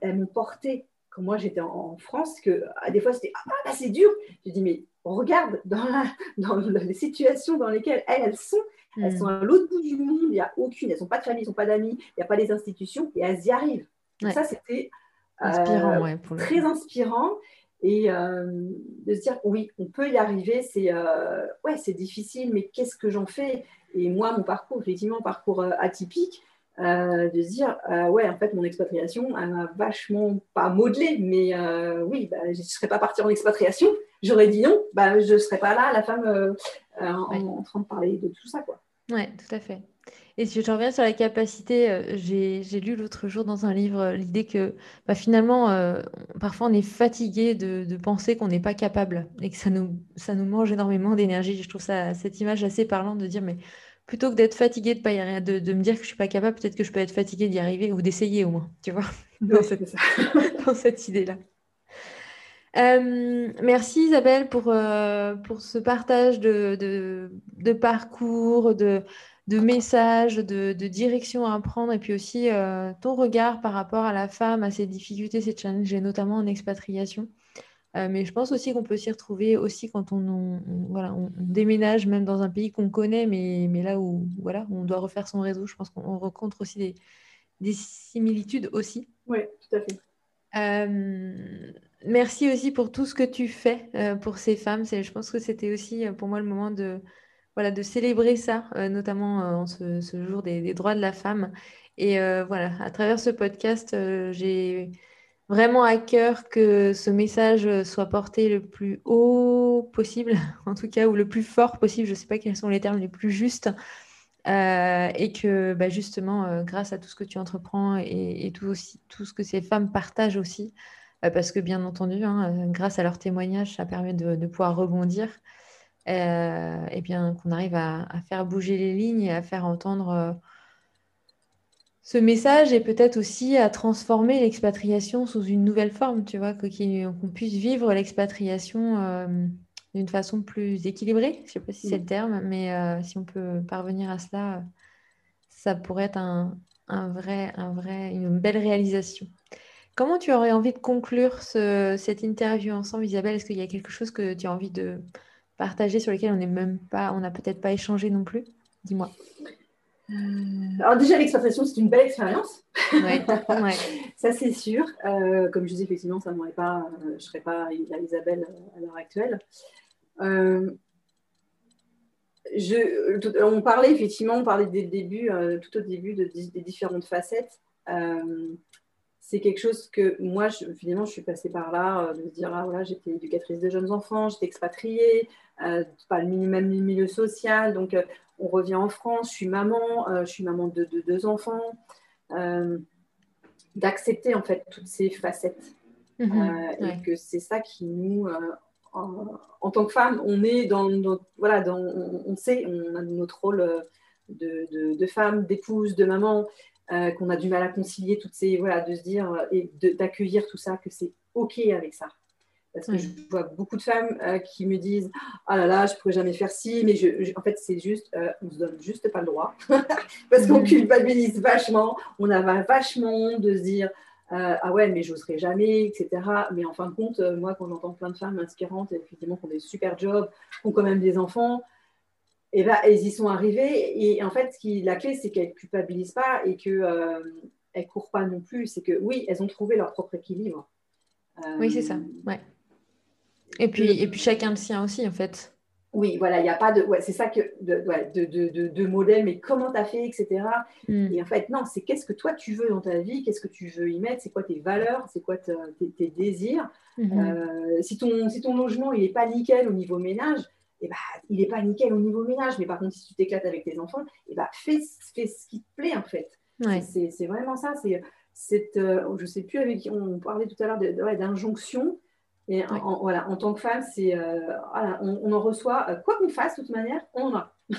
elles m'ont porté quand moi j'étais en, France que ah, des fois c'était ah bah, c'est dur. Je dis mais regarde dans, dans les situations dans lesquelles elles, elles sont. Elles sont hmm. à l'autre bout du monde, il n'y a aucune, elles n'ont pas de famille, elles n'ont pas d'amis, il n'y a pas les institutions, et elles y arrivent. ça, c'était euh, très inspirant. Et euh, de se dire, oui, on peut y arriver, c'est euh, ouais, c'est difficile, mais qu'est-ce que j'en fais? Et moi, mon parcours, effectivement, parcours atypique, de se dire, ouais, en fait, mon expatriation, elle m'a vachement, pas modelé, mais oui, bah, je ne serais pas partie en expatriation. J'aurais dit non, bah, je ne serais pas là, la femme, en, en, train de parler de tout ça. Quoi. Oui, tout à fait. Et si je reviens sur la capacité, euh, j'ai lu l'autre jour dans un livre euh, l'idée que bah, finalement, euh, parfois on est fatigué de, penser qu'on n'est pas capable et que ça nous, ça nous mange énormément d'énergie. Je trouve ça, cette image assez parlante de dire, mais plutôt que d'être fatigué de, pas y arriver, de, de, me dire que je ne suis pas capable, peut-être que je peux être fatigué d'y arriver ou d'essayer au moins, tu vois, <laughs> dans, cette, <laughs> dans cette idée-là. merci Isabelle pour, pour ce partage de, de, de parcours, de, de messages, de, directions à prendre, et puis aussi euh, ton regard par rapport à la femme, à ses difficultés, ses challenges, et notamment en expatriation. Euh, mais je pense aussi qu'on peut s'y retrouver aussi quand on, voilà, on, déménage, même dans un pays qu'on connaît, mais, mais, là où voilà, on doit refaire son réseau. Je pense qu'on rencontre aussi des, des, similitudes aussi. Oui, tout à fait. Euh, merci aussi pour tout ce que tu fais pour ces femmes. Je pense que c'était aussi pour moi le moment de, voilà, de célébrer ça, euh, notamment euh, en ce, jour des, droits de la femme. Et euh, voilà, à travers ce podcast, j'ai vraiment à cœur que ce message soit porté le plus haut possible, <laughs> en tout cas, ou le plus fort possible. Je ne sais pas quels sont les termes les plus justes. et que bah, justement, grâce à tout ce que tu entreprends et, tout, aussi, tout ce que ces femmes partagent aussi, parce que bien entendu, hein, grâce à leur témoignage, ça permet de pouvoir rebondir et euh, bien qu'on arrive à, faire bouger les lignes et à faire entendre euh, ce message et peut-être aussi à transformer l'expatriation sous une nouvelle forme, tu vois, qu'on puisse vivre l'expatriation euh, d'une façon plus équilibrée. Je ne sais pas si c'est le terme, mais si on peut parvenir à cela, ça pourrait être un, vrai, un vrai, une belle réalisation. Comment tu aurais envie de conclure cette interview ensemble, Isabelle? Est-ce qu'il y a quelque chose que tu as envie de, partager sur lesquels on n'est même pas, on n'a peut-être pas échangé non plus? Dis-moi. Euh, alors déjà, l'expatriation, c'est une belle expérience. Ouais, <laughs> ça, c'est sûr. Euh, comme je disais, effectivement, ça pas, euh, je ne serais pas Isabelle à l'heure actuelle. je, on parlait effectivement, on parlait dès le début, tout au début de, des différentes facettes c'est quelque chose que moi, je, finalement, je suis passée par là, de me dire, ah voilà, j'étais éducatrice de jeunes enfants, j'étais expatriée, pas le même milieu social, donc on revient en France, je suis maman, je suis maman de, deux enfants, d'accepter en fait toutes ces facettes. Mhm, et que c'est ça qui nous, en, tant que femme, on est dans, voilà, dans, on, sait, on a notre rôle de, de femme, d'épouse, de maman, euh, qu'on a du mal à concilier toutes ces voilà de se dire euh, et d'accueillir tout ça que c'est ok avec ça parce que je vois beaucoup de femmes euh, qui me disent ah là là je pourrais jamais faire ci mais je, en fait c'est juste on se donne juste pas le droit <laughs> parce qu'on culpabilise vachement on a vachement de se dire ah ouais mais j'oserais jamais etc mais en fin de compte moi quand j'entends plein de femmes inspirantes effectivement qui ont des super jobs qui ont quand même des enfants et ben, elles y sont arrivées. Et en fait, ce qui, la clé, c'est qu'elles ne culpabilisent pas et qu'elles euh, ne courent pas non plus. C'est que oui, elles ont trouvé leur propre équilibre. oui, c'est ça. Euh, ouais. Et puis, et puis chacun le sien aussi, en fait. Oui, voilà, il n'y a pas de. Ouais, c'est ça que. De, de, de, de, modèle, mais comment tu as fait, etc. Hmm. Et en fait, non, c'est qu'est-ce que toi tu veux dans ta vie, qu'est-ce que tu veux y mettre, c'est quoi tes valeurs, c'est quoi tes, tes, désirs. Hmm. Euh, si, ton, si ton logement, il n'est pas nickel au niveau ménage, eh ben, il n'est pas nickel au niveau ménage. Mais par contre, si tu t'éclates avec tes enfants, eh ben, fais, fais, ce qui te plaît, en fait. C'est vraiment ça. C'est euh, je ne sais plus avec qui on parlait tout à l'heure d'injonction. Et en, voilà, en tant que femme, c'est euh, voilà, on, en reçoit, euh, quoi qu'on fasse, de toute manière, on en a. <laughs>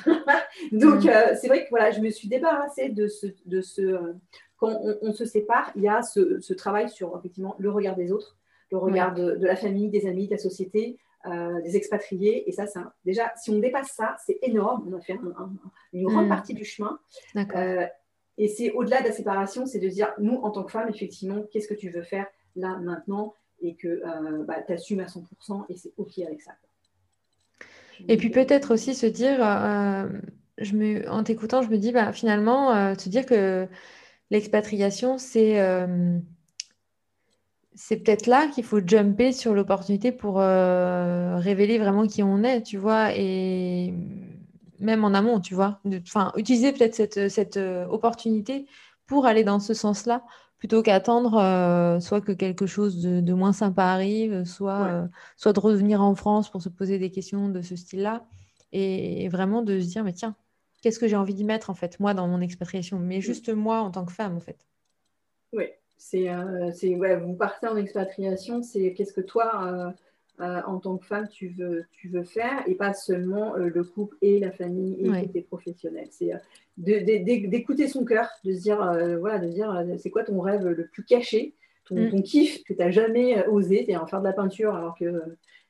Donc, mm. c'est vrai que voilà, je me suis débarrassée de ce. De ce quand on, se sépare, il y a ce, ce, travail sur effectivement le regard des autres, le regard de, de, la famille, des amis, de la société, euh, des expatriés. Et ça, déjà, si on dépasse ça, c'est énorme. On a fait une grande mm. partie du chemin. Euh, et c'est au-delà de la séparation, c'est de dire, nous, en tant que femmes, effectivement, qu'est-ce que tu veux faire là, maintenant? Et que euh, bah, tu assumes à 100% et c'est OK avec ça. Et puis peut-être aussi se dire, je me, en t'écoutant, je me dis, bah, finalement, te dire que l'expatriation, c'est c'est peut-être là qu'il faut jumper sur l'opportunité pour euh, révéler vraiment qui on est, tu vois, et même en amont, tu vois. Enfin, utiliser peut-être cette, euh, opportunité pour aller dans ce sens-là, plutôt qu'attendre euh, soit que quelque chose de, moins sympa arrive, soit, soit de revenir en France pour se poser des questions de ce style-là, et, vraiment de se dire, mais tiens, qu'est-ce que j'ai envie d'y mettre, en fait, moi, dans mon expatriation, mais juste moi en tant que femme, en fait. Oui, c'est, euh, ouais, vous partez en expatriation, c'est qu'est-ce que toi, euh, euh, en tant que femme, tu veux, tu veux faire, et pas seulement le couple et la famille et tes professionnels. C'est d'écouter son cœur, de se dire, voilà, de dire, c'est quoi ton rêve le plus caché, ton, mm. kiff que tu n'as jamais osé, es en faire de la peinture alors que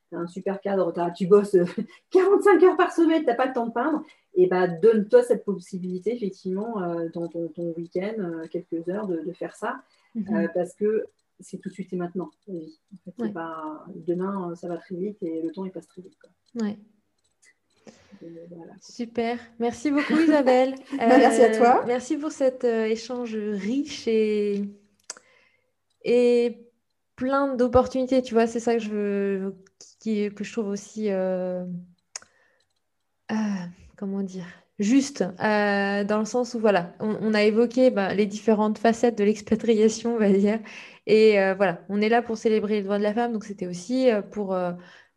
tu as un super cadre, tu bosses <laughs> 45 heures par semaine, tu n'as pas le temps de peindre, et bah, donne-toi cette possibilité, effectivement, dans ton, week-end, quelques heures, de, faire ça. Mhm. Euh, parce que c'est tout de suite et maintenant. demain, ça va très vite et le temps, il passe très vite. Ouais. Super. Merci beaucoup Isabelle. <laughs> Bah, merci à toi. Euh, merci pour cet euh, échange riche et, et plein d'opportunités. Tu vois, c'est ça que je, veux, que je trouve aussi... comment dire juste, euh, dans le sens où voilà, on, a évoqué bah, les différentes facettes de l'expatriation, on va dire. Et euh, voilà, on est là pour célébrer les droits de la femme, donc c'était aussi euh, pour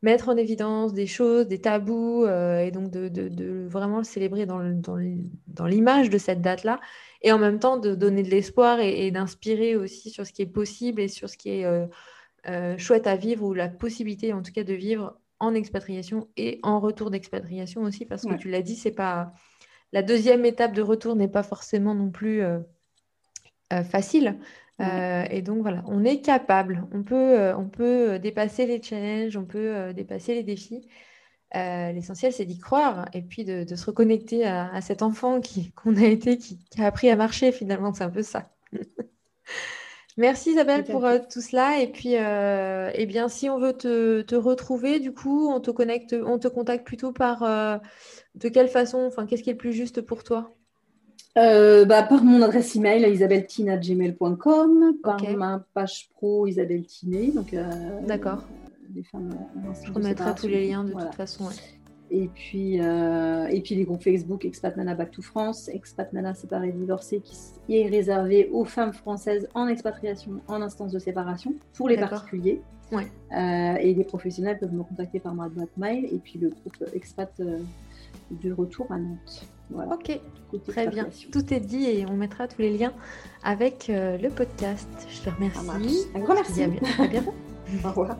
mettre en évidence des choses, des tabous, et donc de, vraiment le célébrer dans, dans l'image de cette date-là, et en même temps de donner de l'espoir et, d'inspirer aussi sur ce qui est possible et sur ce qui est chouette à vivre, ou la possibilité en tout cas de vivre en expatriation et en retour d'expatriation aussi, parce que tu l'as dit, c'est pas la deuxième étape de retour n'est pas forcément non plus euh, euh, facile. Euh, et donc voilà, on est capable, on peut, on peut dépasser les challenges, on peut dépasser les défis. L'essentiel, c'est d'y croire et puis de, se reconnecter à, cet enfant <laughs> qu'on a été, qui, a appris à marcher finalement. C'est un peu ça. <laughs> Merci Isabelle pour tout cela. Et puis, eh bien, si on veut te, te, retrouver, du coup, on te connecte, on te contacte plutôt par de quelle façon Enfin, qu'est-ce qui est le plus juste pour toi? Euh, bah, par mon adresse email isabelletina.gmail.com, par ma page pro Isabelle Tiné. Donc, euh, D'accord. femmes en Je remettrai tous les liens de toute façon. Et puis, et puis les groupes Facebook Expat Nana Back to France, Expat Nana séparée divorcée, qui est réservé aux femmes françaises en expatriation, en instance de séparation, pour les particuliers. Ouais. et les professionnels peuvent me contacter par ma boîte mail. Et puis le groupe Expat de retour à Nantes. Ok, très bien. Tout est dit et on mettra tous les liens avec euh, le podcast. Je te remercie. Un grand merci. À, bientôt. <laughs> Au revoir.